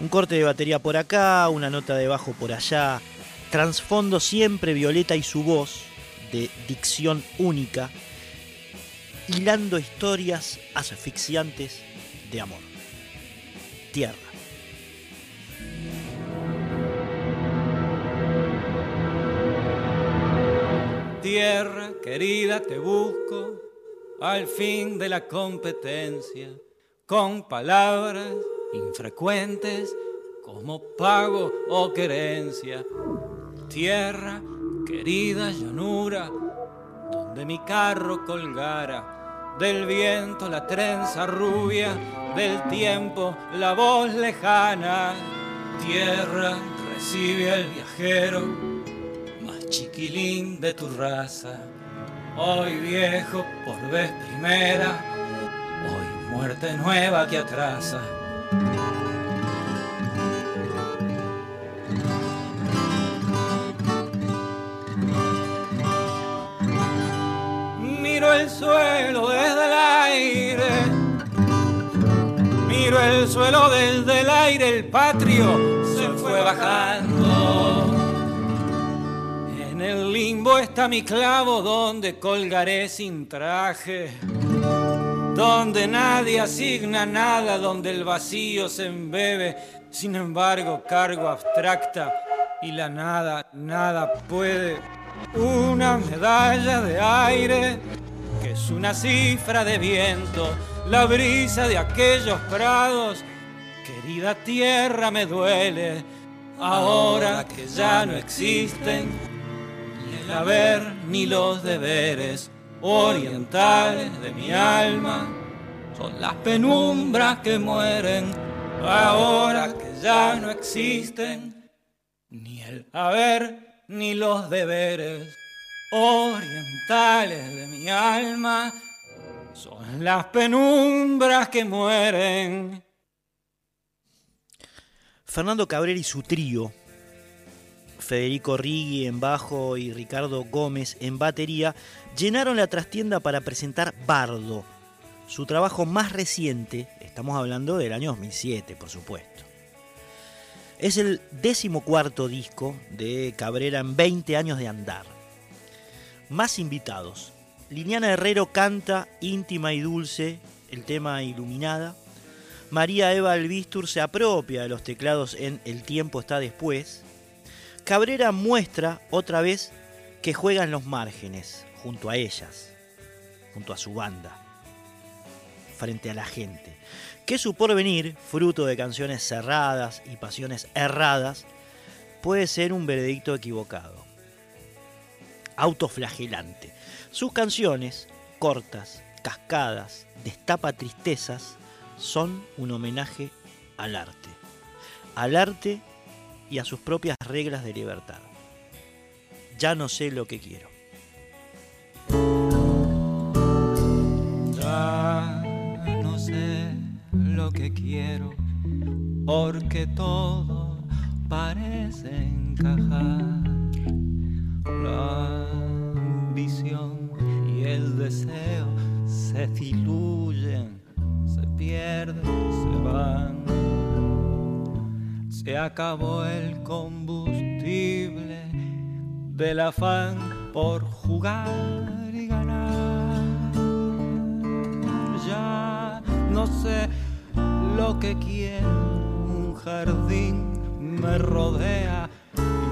Un corte de batería por acá, una nota de bajo por allá, trasfondo siempre Violeta y su voz, de dicción única, hilando historias asfixiantes de amor. Tierra. Tierra querida, te busco al fin de la competencia, con palabras infrecuentes como pago o querencia. Tierra querida, llanura, donde mi carro colgara, del viento la trenza rubia, del tiempo la voz lejana. Tierra recibe al viajero, más chiquilín de tu raza. Hoy viejo por vez primera, hoy muerte nueva que atrasa. El suelo desde el aire, miro el suelo desde el aire, el patrio se fue bajando. En el limbo está mi clavo donde colgaré sin traje, donde nadie asigna nada, donde el vacío se embebe, sin embargo cargo abstracta y la nada, nada puede. Una medalla de aire que es una cifra de viento, la brisa de aquellos prados. Querida tierra me duele, ahora que ya no existen ni el haber ni los deberes orientales de mi alma. Son las penumbras que mueren, ahora que ya no existen ni el haber ni los deberes orientales de mi alma son las penumbras que mueren. Fernando Cabrera y su trío, Federico Rigui en bajo y Ricardo Gómez en batería, llenaron la trastienda para presentar Bardo, su trabajo más reciente, estamos hablando del año 2007, por supuesto. Es el decimocuarto disco de Cabrera en 20 años de andar. Más invitados. Liliana Herrero canta íntima y dulce el tema Iluminada. María Eva Albistur se apropia de los teclados en El tiempo está después. Cabrera muestra otra vez que juega en los márgenes, junto a ellas, junto a su banda, frente a la gente. Que su porvenir, fruto de canciones cerradas y pasiones erradas, puede ser un veredicto equivocado. Autoflagelante. Sus canciones, cortas, cascadas, destapa tristezas, son un homenaje al arte. Al arte y a sus propias reglas de libertad. Ya no sé lo que quiero. Ya no sé lo que quiero, porque todo parece encajar. La visión y el deseo se diluyen, se pierden, se van. Se acabó el combustible del afán por jugar y ganar. Ya no sé lo que quiero, un jardín me rodea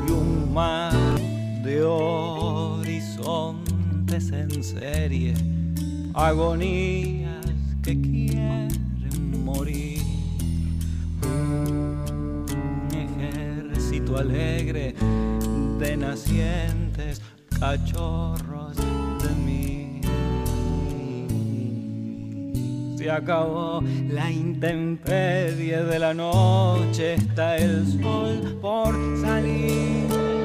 y un mar de horizontes en serie, agonías que quieren morir. Un ejército alegre de nacientes cachorros de mí. Se acabó la intemperie de la noche, está el sol por salir.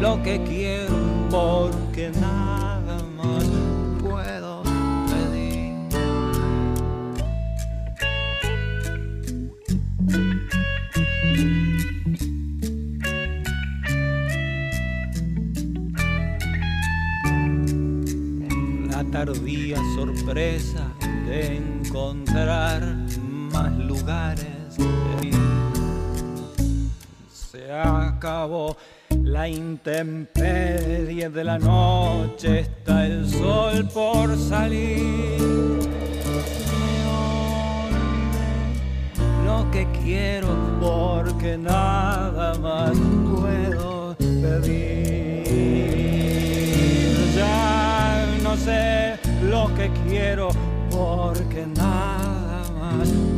Lo que quiero porque nada más puedo pedir. la tardía sorpresa de encontrar más lugares. Acabó la intemperie de la noche, está el sol por salir. Lo que quiero porque nada más puedo pedir. Ya no sé lo que quiero porque nada más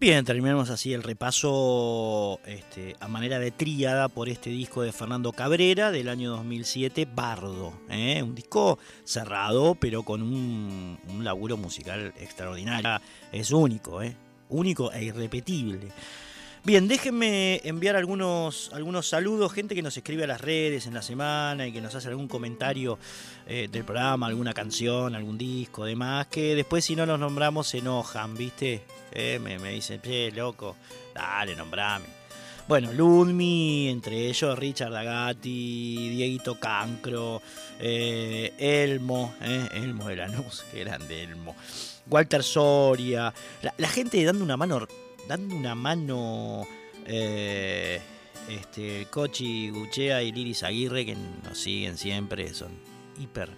Bien, terminamos así el repaso este, a manera de tríada por este disco de Fernando Cabrera del año 2007, Bardo. ¿eh? Un disco cerrado, pero con un, un laburo musical extraordinario. Es único, ¿eh? único e irrepetible. Bien, déjenme enviar algunos, algunos saludos, gente que nos escribe a las redes en la semana y que nos hace algún comentario eh, del programa, alguna canción, algún disco, demás, que después si no los nombramos se enojan, ¿viste? Eh, me, me dicen, che, loco, dale, nombrame. Bueno, Ludmi, entre ellos Richard Agati, Dieguito Cancro, eh, Elmo, eh, Elmo de Lanús, grande Elmo, Walter Soria, la, la gente dando una mano, dando una mano, eh, este, Cochi Guchea y Liris Aguirre, que nos siguen siempre, son hiper,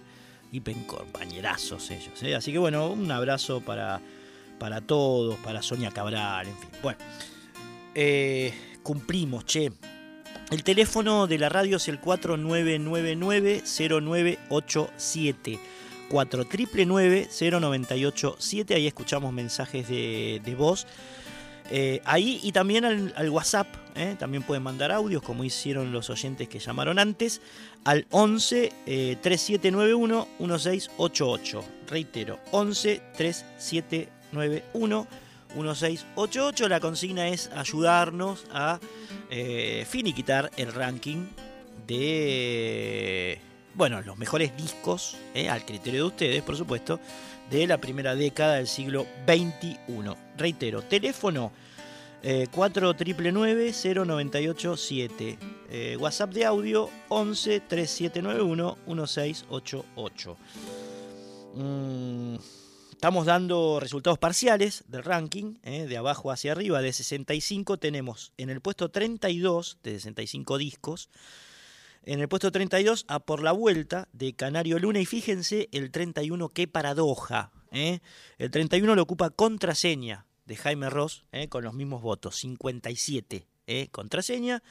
hiper compañerazos ellos. ¿eh? Así que bueno, un abrazo para, para todos, para Sonia Cabral, en fin. Bueno, eh, cumplimos, che. El teléfono de la radio es el 4999-0987. 4999-0987. Ahí escuchamos mensajes de, de voz. Eh, ahí y también al, al WhatsApp. ¿eh? También pueden mandar audios, como hicieron los oyentes que llamaron antes. Al 11 eh, 3791 1688. Reitero, 11 3791 1688. La consigna es ayudarnos a eh, finiquitar el ranking de bueno, los mejores discos, eh, al criterio de ustedes, por supuesto, de la primera década del siglo XXI. Reitero, teléfono eh, 4999-0987. Eh, WhatsApp de audio 11 3791 1688. Mm, estamos dando resultados parciales del ranking, eh, de abajo hacia arriba, de 65 tenemos en el puesto 32 de 65 discos. En el puesto 32, a por la vuelta de Canario Luna. Y fíjense el 31, qué paradoja. ¿eh? El 31 lo ocupa contraseña de Jaime Ross, ¿eh? con los mismos votos, 57. ¿eh? Contraseña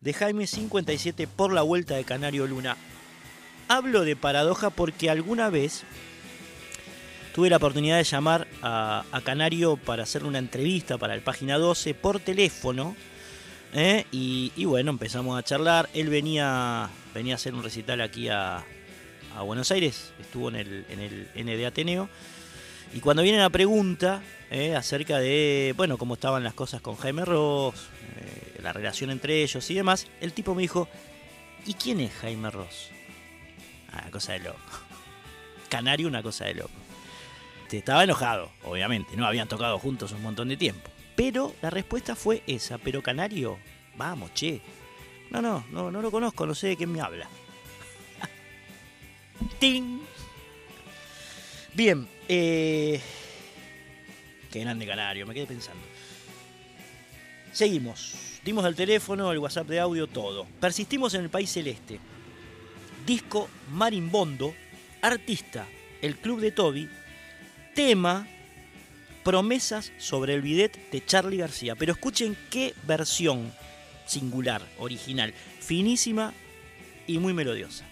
de Jaime 57 por la vuelta de Canario Luna. Hablo de paradoja porque alguna vez tuve la oportunidad de llamar a, a Canario para hacerle una entrevista para el página 12 por teléfono ¿eh? y, bueno, empezamos a charlar. Él venía, venía a hacer un recital aquí a, Buenos Aires, estuvo en el, en el N de Ateneo. Y cuando viene la pregunta ¿eh? acerca de, bueno, cómo estaban las cosas con Jaime Ross, eh, la relación entre ellos y demás, el tipo me dijo, ¿y quién es Jaime Ross? Ah, cosa de loco. Canario, una cosa de loco. Estaba enojado, obviamente, no habían tocado juntos un montón de tiempo. Pero la respuesta fue esa, pero Canario, vamos, che. No, no, no, no lo conozco, no sé de quién me habla. ¡Ting! Bien, eh... Qué grande Canario, me quedé pensando. Seguimos. Dimos el teléfono, el WhatsApp de audio, todo. Persistimos en el país celeste. Disco Marimbondo. Artista, el Club de Toby. Tema, promesas sobre el bidet de Charlie García. Pero escuchen qué versión singular, original, finísima y muy melodiosa.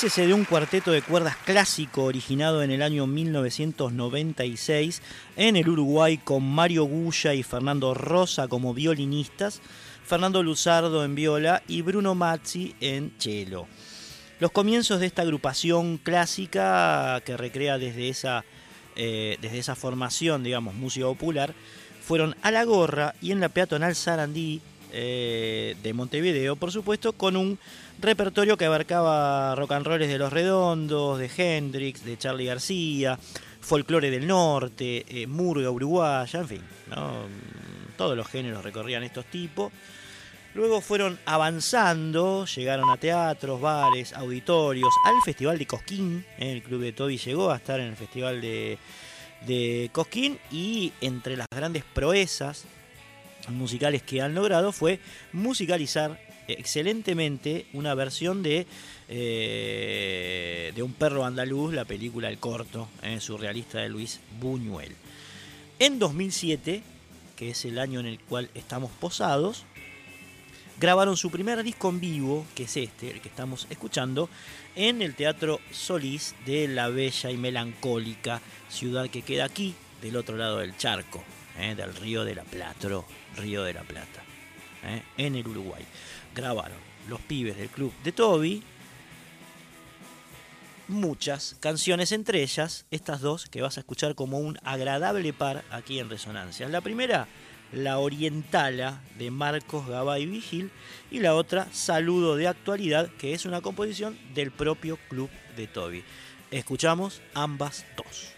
Dícese de un cuarteto de cuerdas clásico originado en el año 1996 en el Uruguay con Mario Gulla y Fernando Rosa como violinistas, Fernando Luzardo en viola y Bruno Mazzi en cello. Los comienzos de esta agrupación clásica que recrea desde esa, eh, desde esa formación, digamos, música popular, fueron a la gorra y en la peatonal Sarandí eh, de Montevideo, por supuesto, con un repertorio que abarcaba rock and de Los Redondos, de Hendrix, de Charlie García, folclore del norte, eh, murga uruguaya, en fin, ¿no? todos los géneros recorrían estos tipos. Luego fueron avanzando, llegaron a teatros, bares, auditorios, al Festival de Cosquín, ¿eh? el Club de Toby llegó a estar en el Festival de, de Cosquín y entre las grandes proezas musicales que han logrado fue musicalizar excelentemente una versión de, eh, de Un perro andaluz, la película El corto, eh, surrealista de Luis Buñuel. En 2007, que es el año en el cual estamos posados, grabaron su primer disco en vivo, que es este, el que estamos escuchando, en el Teatro Solís de la bella y melancólica ciudad que queda aquí, del otro lado del charco, eh, del Río de la Plata, Río de la Plata, eh, en el Uruguay. Grabaron los pibes del club de Toby muchas canciones, entre ellas estas dos que vas a escuchar como un agradable par aquí en Resonancia. La primera, La Orientala de Marcos Gabay Vigil y la otra, Saludo de Actualidad, que es una composición del propio club de Toby. Escuchamos ambas dos.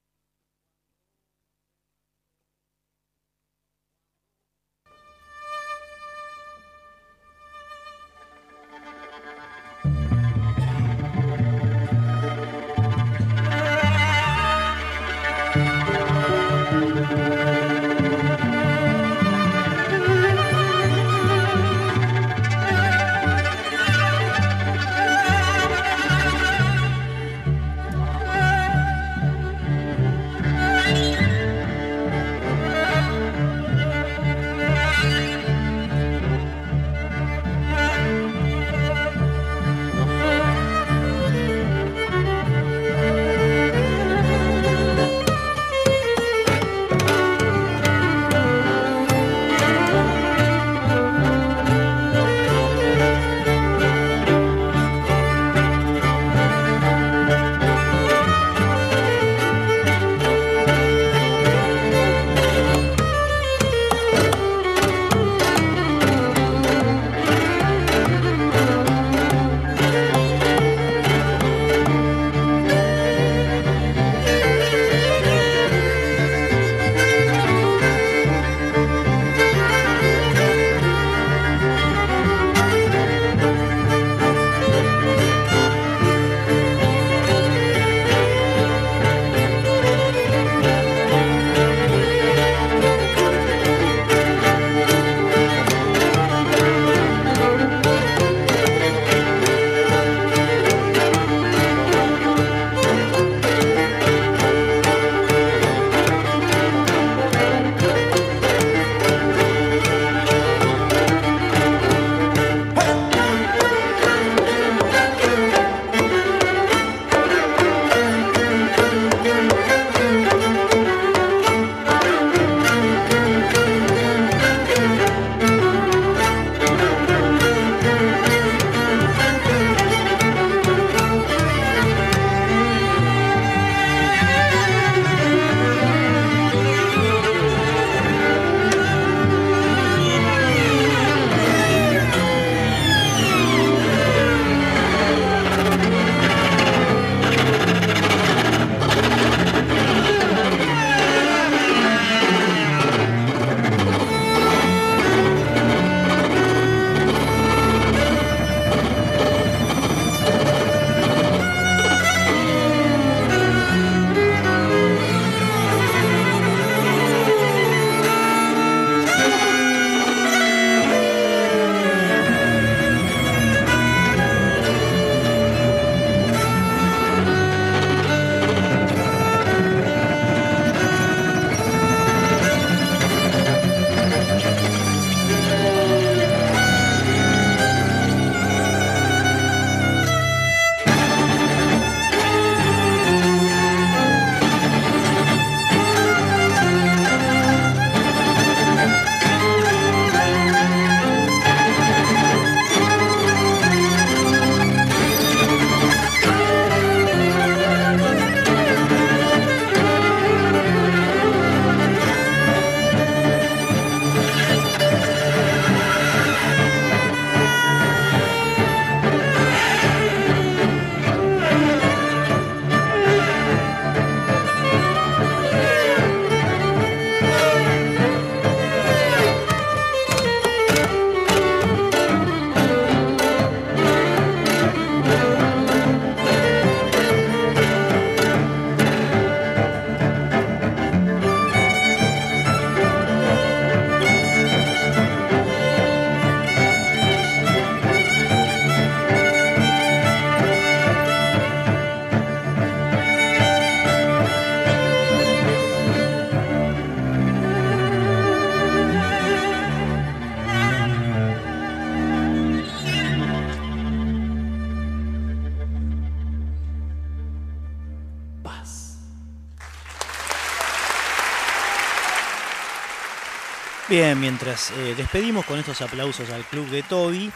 Bien, mientras eh, despedimos con estos aplausos al club de Toby,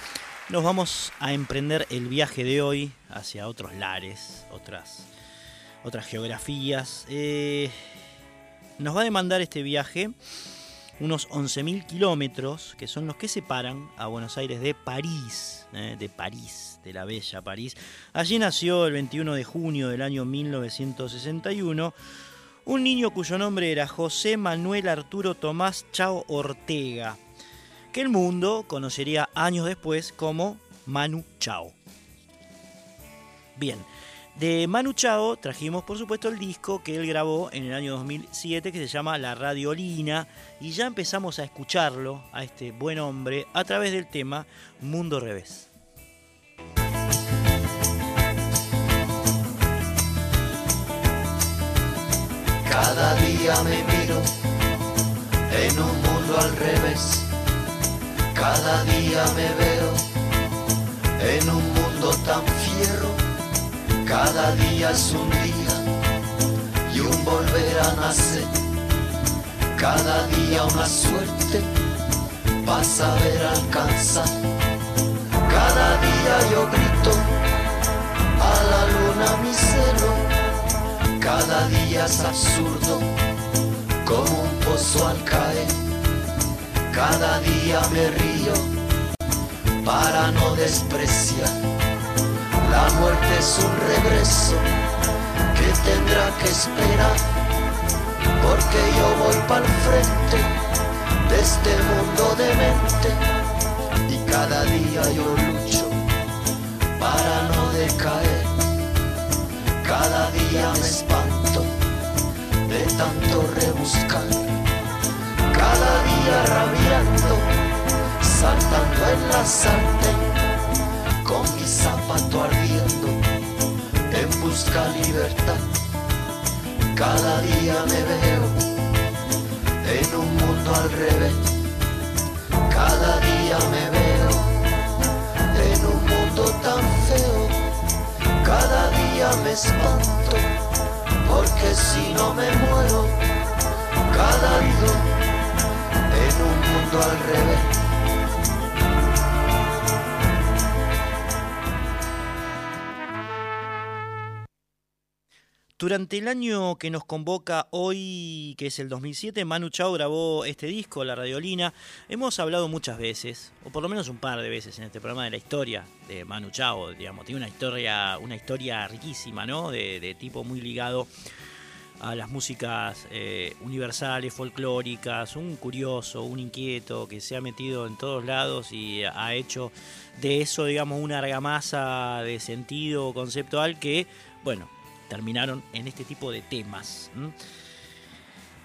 nos vamos a emprender el viaje de hoy hacia otros lares, otras, otras geografías. Eh, nos va a demandar este viaje unos 11.000 kilómetros, que son los que separan a Buenos Aires de París, eh, de París, de la bella París. Allí nació el 21 de junio del año 1961 un niño cuyo nombre era José Manuel Arturo Tomás Chao Ortega, que el mundo conocería años después como Manu Chao. Bien, de Manu Chao trajimos por supuesto el disco que él grabó en el año 2007 que se llama La Radiolina y ya empezamos a escucharlo a este buen hombre a través del tema Mundo Revés. Cada día me miro en un mundo al revés. Cada día me veo en un mundo tan fiero. Cada día es un día y un volver a nacer. Cada día una suerte para saber alcanzar. Cada día yo grito a la luna mi celo cada día es absurdo, como un pozo al caer. Cada día me río para no despreciar. La muerte es un regreso que tendrá que esperar, porque yo voy para el frente de este mundo de mente y cada día yo lucho para no decaer cada día me espanto de tanto rebuscar. Cada día rabiando, saltando en la sartén, con mi zapato ardiendo, en busca libertad. Cada día me veo en un mundo al revés. Cada día me veo en un mundo tan feo cada día me espanto, porque si no me muero, cada día en un mundo al revés. Durante el año que nos convoca hoy, que es el 2007, Manu Chao grabó este disco, La Radiolina. Hemos hablado muchas veces, o por lo menos un par de veces en este programa de la historia de Manu Chao, digamos, tiene una historia, una historia riquísima, ¿no? De, tipo muy ligado a las músicas eh, universales, folclóricas, un curioso, un inquieto que se ha metido en todos lados y ha hecho de eso, digamos, una argamasa de sentido conceptual que, bueno, terminaron en este tipo de temas.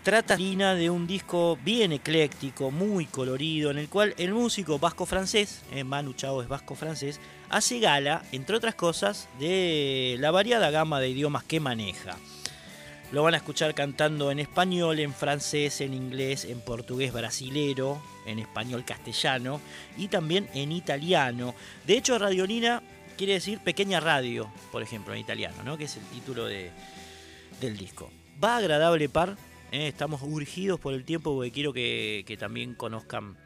Trata de un disco bien ecléctico, muy colorido, en el cual el músico vasco-francés, eh, Manu Chao es vasco-francés, hace gala, entre otras cosas, de la variada gama de idiomas que maneja. Lo van a escuchar cantando en español, en francés, en inglés, en portugués brasilero, en español castellano y también en italiano. De hecho, Radiolina quiere decir pequeña radio, por ejemplo, en italiano, ¿no? que es el título de, del disco. Va agradable par, ¿eh? estamos urgidos por el tiempo porque quiero que, también conozcan,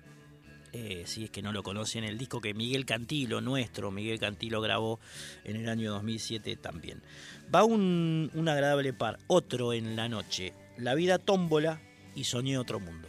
eh, si es que no lo conocen, el disco que Miguel Cantilo, nuestro Miguel Cantilo, grabó en el año 2007 también. Va un, un agradable par, otro en la noche, La vida tómbola y Soñé otro mundo.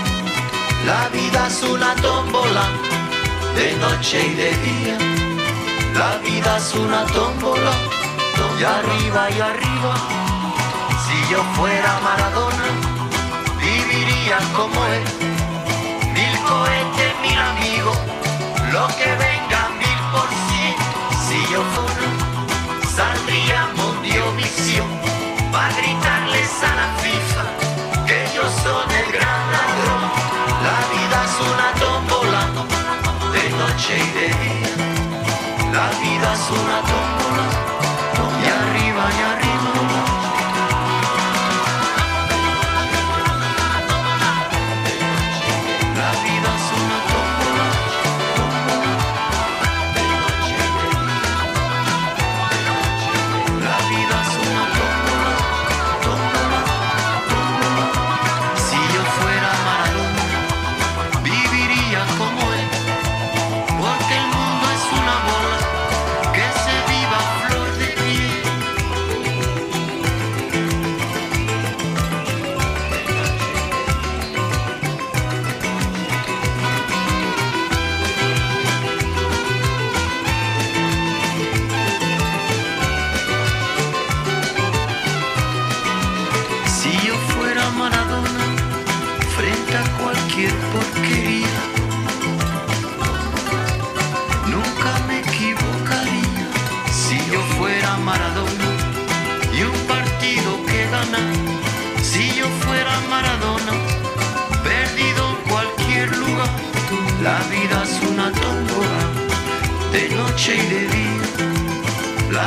la vida es una tómbola, de noche y de día. La vida es una tómbola, y arriba y arriba. Si yo fuera Maradona, viviría como él. Mil cohetes, mil amigos, lo que venga mil por cien. Si yo fuera, saldría Mundiovisión para gritarles a la FIFA que ellos son el gran vida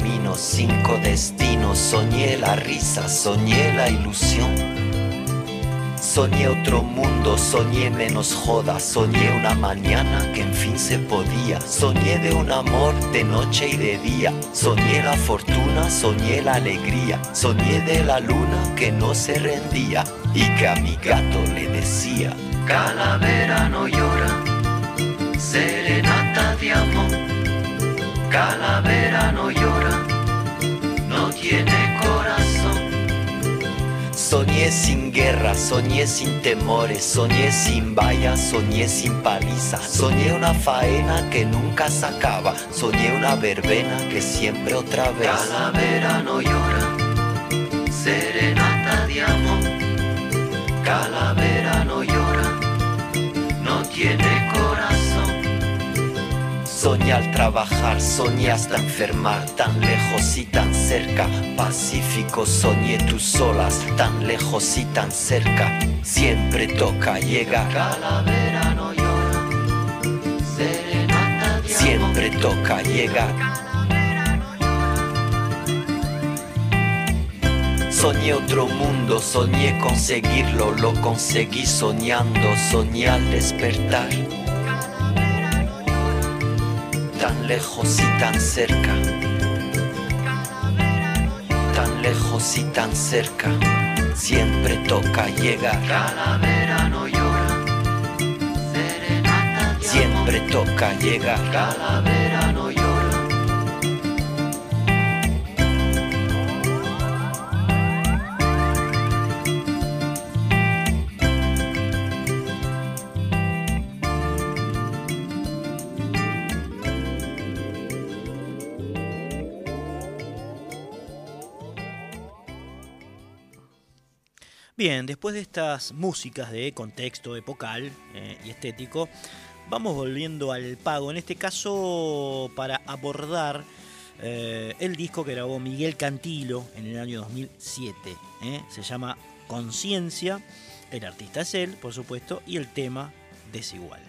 Caminos, cinco destinos. Soñé la risa, soñé la ilusión. Soñé otro mundo, soñé menos joda, soñé una mañana que en fin se podía, soñé de un amor de noche y de día, soñé la fortuna, soñé la alegría, soñé de la luna que no se rendía y que a mi gato le decía, Calavera no llora, serenata de amor. Calavera no llora, no tiene corazón. Soñé sin guerra, soñé sin temores, soñé sin vallas, soñé sin paliza, soñé una faena que nunca se acaba, soñé una verbena que siempre otra vez. Calavera no llora, serenata de amor. Calavera no llora, no tiene. Soñé al trabajar, soñé hasta enfermar, tan lejos y tan cerca. Pacífico, soñé tus olas, tan lejos y tan cerca. Siempre toca llegar. Calavera no llora, serenata. Siempre toca llegar. Soñé otro mundo, soñé conseguirlo, lo conseguí soñando, soñé al despertar. Tan lejos y tan cerca. Tan lejos y tan cerca. Siempre toca llegar. Calavera no llora, Siempre toca llegar. Bien, después de estas músicas de contexto epocal eh, y estético, vamos volviendo al pago, en este caso para abordar eh, el disco que grabó Miguel Cantilo en el año 2007. eh. Se llama Conciencia, el artista es él, por supuesto, y el tema Desigual.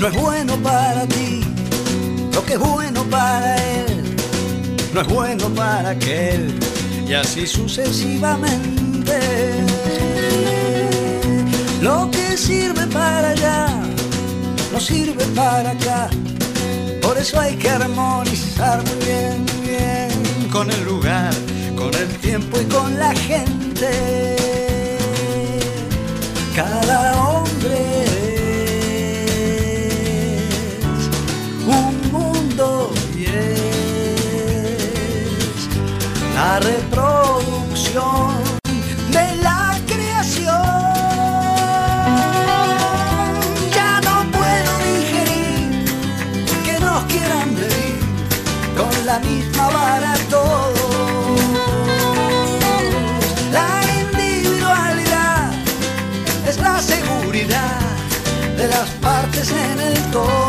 No es bueno para ti. Lo que es bueno para él no es bueno para aquel. Y así sucesivamente. Lo que sirve para allá no sirve para acá. Por eso hay que armonizar muy bien, bien con el lugar, con el tiempo y con la gente. Cada hombre la reproducción de la creación. Ya no puedo digerir que nos quieran medir con la misma vara todos. La individualidad es la seguridad de las partes en el todo.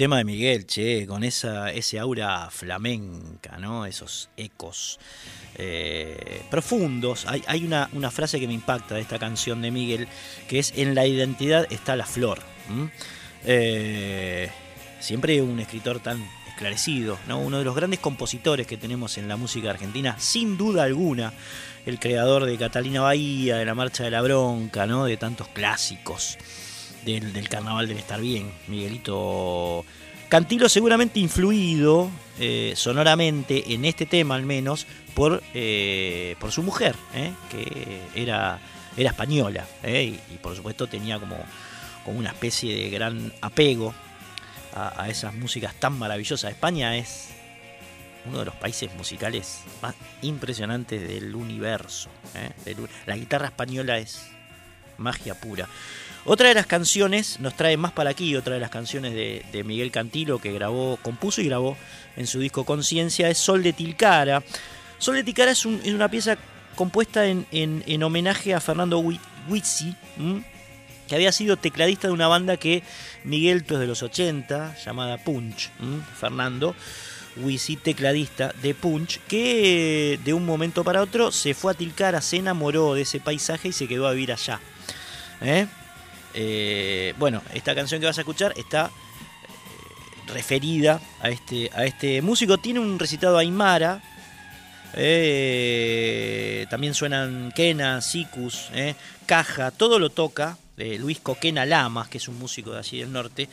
Tema de Miguel, che, con esa, ese aura flamenca. Esos ecos eh, profundos. Hay, hay una, una frase que me impacta de esta canción de Miguel, que es en la identidad está la flor. Eh, siempre un escritor tan esclarecido, ¿no? Uno de los grandes compositores que tenemos en la música argentina, sin duda alguna, el creador de Catalina Bahía, de la Marcha de la Bronca, ¿no? De tantos clásicos del, del carnaval debe estar bien, Miguelito Cantilo seguramente influido eh, sonoramente en este tema al menos por, eh, por su mujer, eh, que era, era española eh, y, por supuesto tenía como, como una especie de gran apego a, esas músicas tan maravillosas. España es uno de los países musicales más impresionantes del universo. Del la guitarra española es magia pura. Otra de las canciones nos trae más para aquí, otra de las canciones de, Miguel Cantilo que grabó, compuso y grabó en su disco Conciencia es Sol de Tilcara. Sol de Tilcara es, un- es una pieza compuesta en, en- en homenaje a Fernando Wi- Huizzi, ¿m? que había sido tecladista de una banda que Miguel desde los 80, llamada Punch. Fernando Huizzi, tecladista de Punch, que de un momento para otro se fue a Tilcara, se enamoró de ese paisaje y se quedó a vivir allá. ¿Eh? Eh, bueno, esta canción que vas a escuchar está eh, referida a este, a este músico. Tiene un recitado aymara. eh, también suenan quena, sicus, eh, caja, todo lo toca. Luis Coquena Lamas, que es un músico de allí del norte,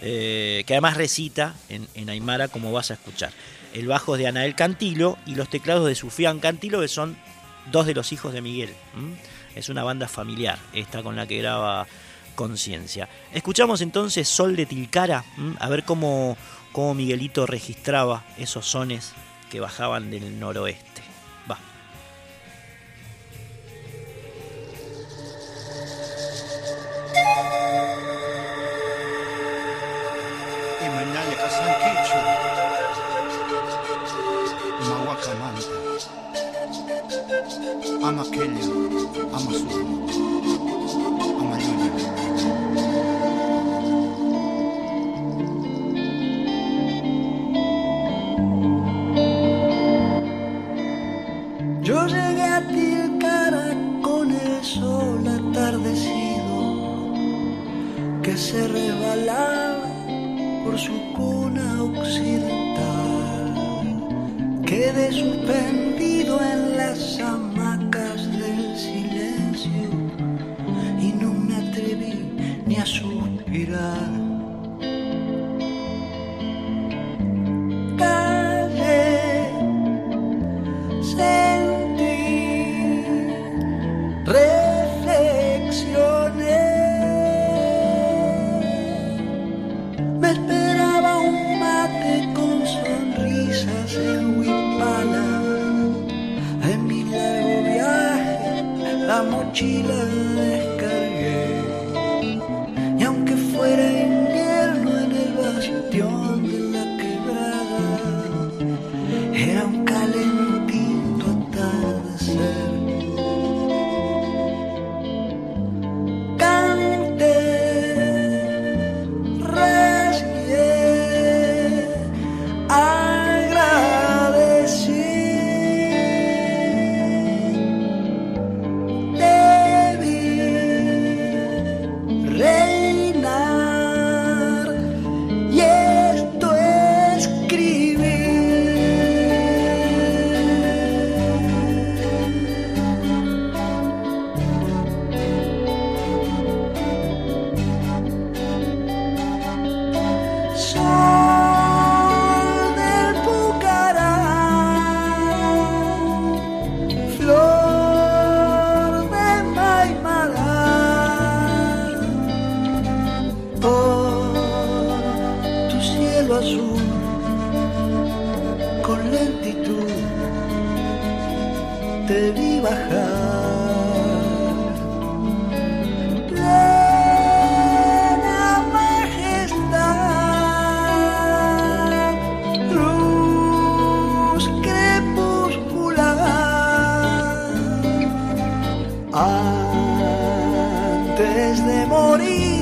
que además recita en, aymara como vas a escuchar. El bajo es de Anael Cantilo y los teclados de Sufián Cantilo, que son dos de los hijos de Miguel. Es una banda familiar, esta con la que graba Conciencia. Escuchamos entonces Sol de Tilcara, a ver cómo, cómo Miguelito registraba esos sones que bajaban del noroeste. Se resbalaba por su cuna occidental. Quedé suspendido Antes de morir,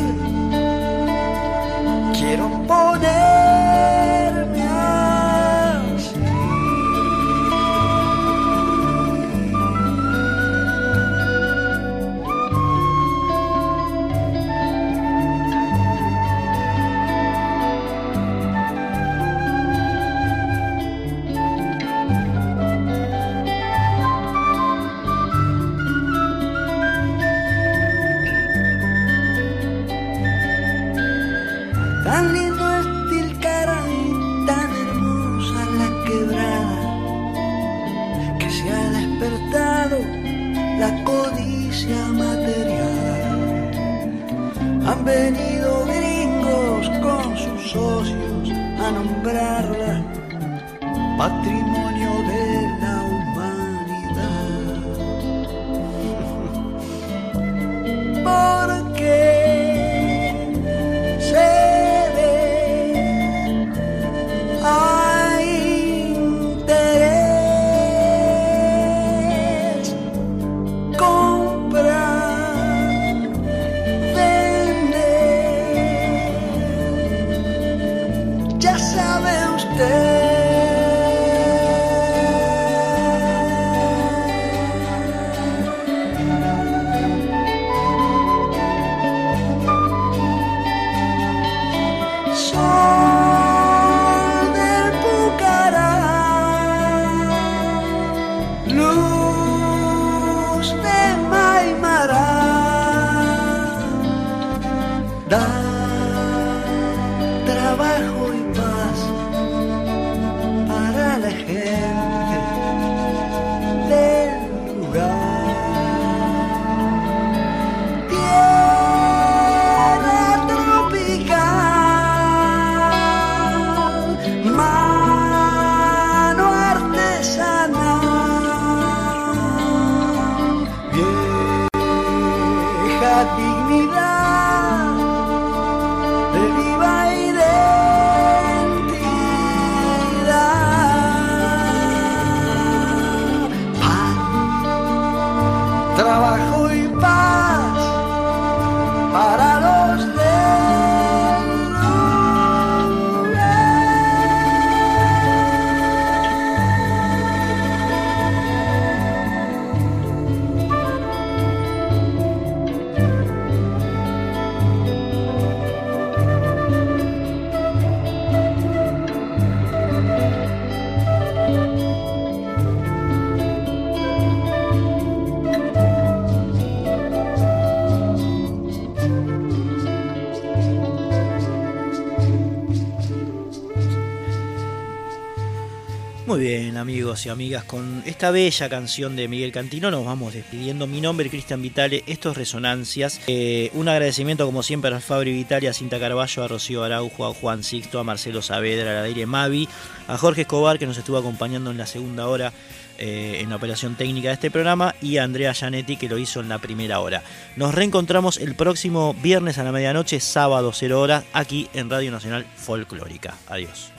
amigos y amigas, con esta bella canción de Miguel Cantino nos vamos despidiendo. Mi nombre es Cristian Vitale, esto es Resonancias. Eh, un agradecimiento, como siempre, a Fabri Vitale, a Cinta Carballo, a Rocío Araujo, a Juan Sixto, a Marcelo Saavedra, a la Aire Mavi, a Jorge Escobar, que nos estuvo acompañando en la segunda hora eh, en la operación técnica de este programa, y a Andrea Gianetti, que lo hizo en la primera hora. Nos reencontramos el próximo viernes a la medianoche, sábado 0 horas, aquí en Radio Nacional Folclórica. Adiós.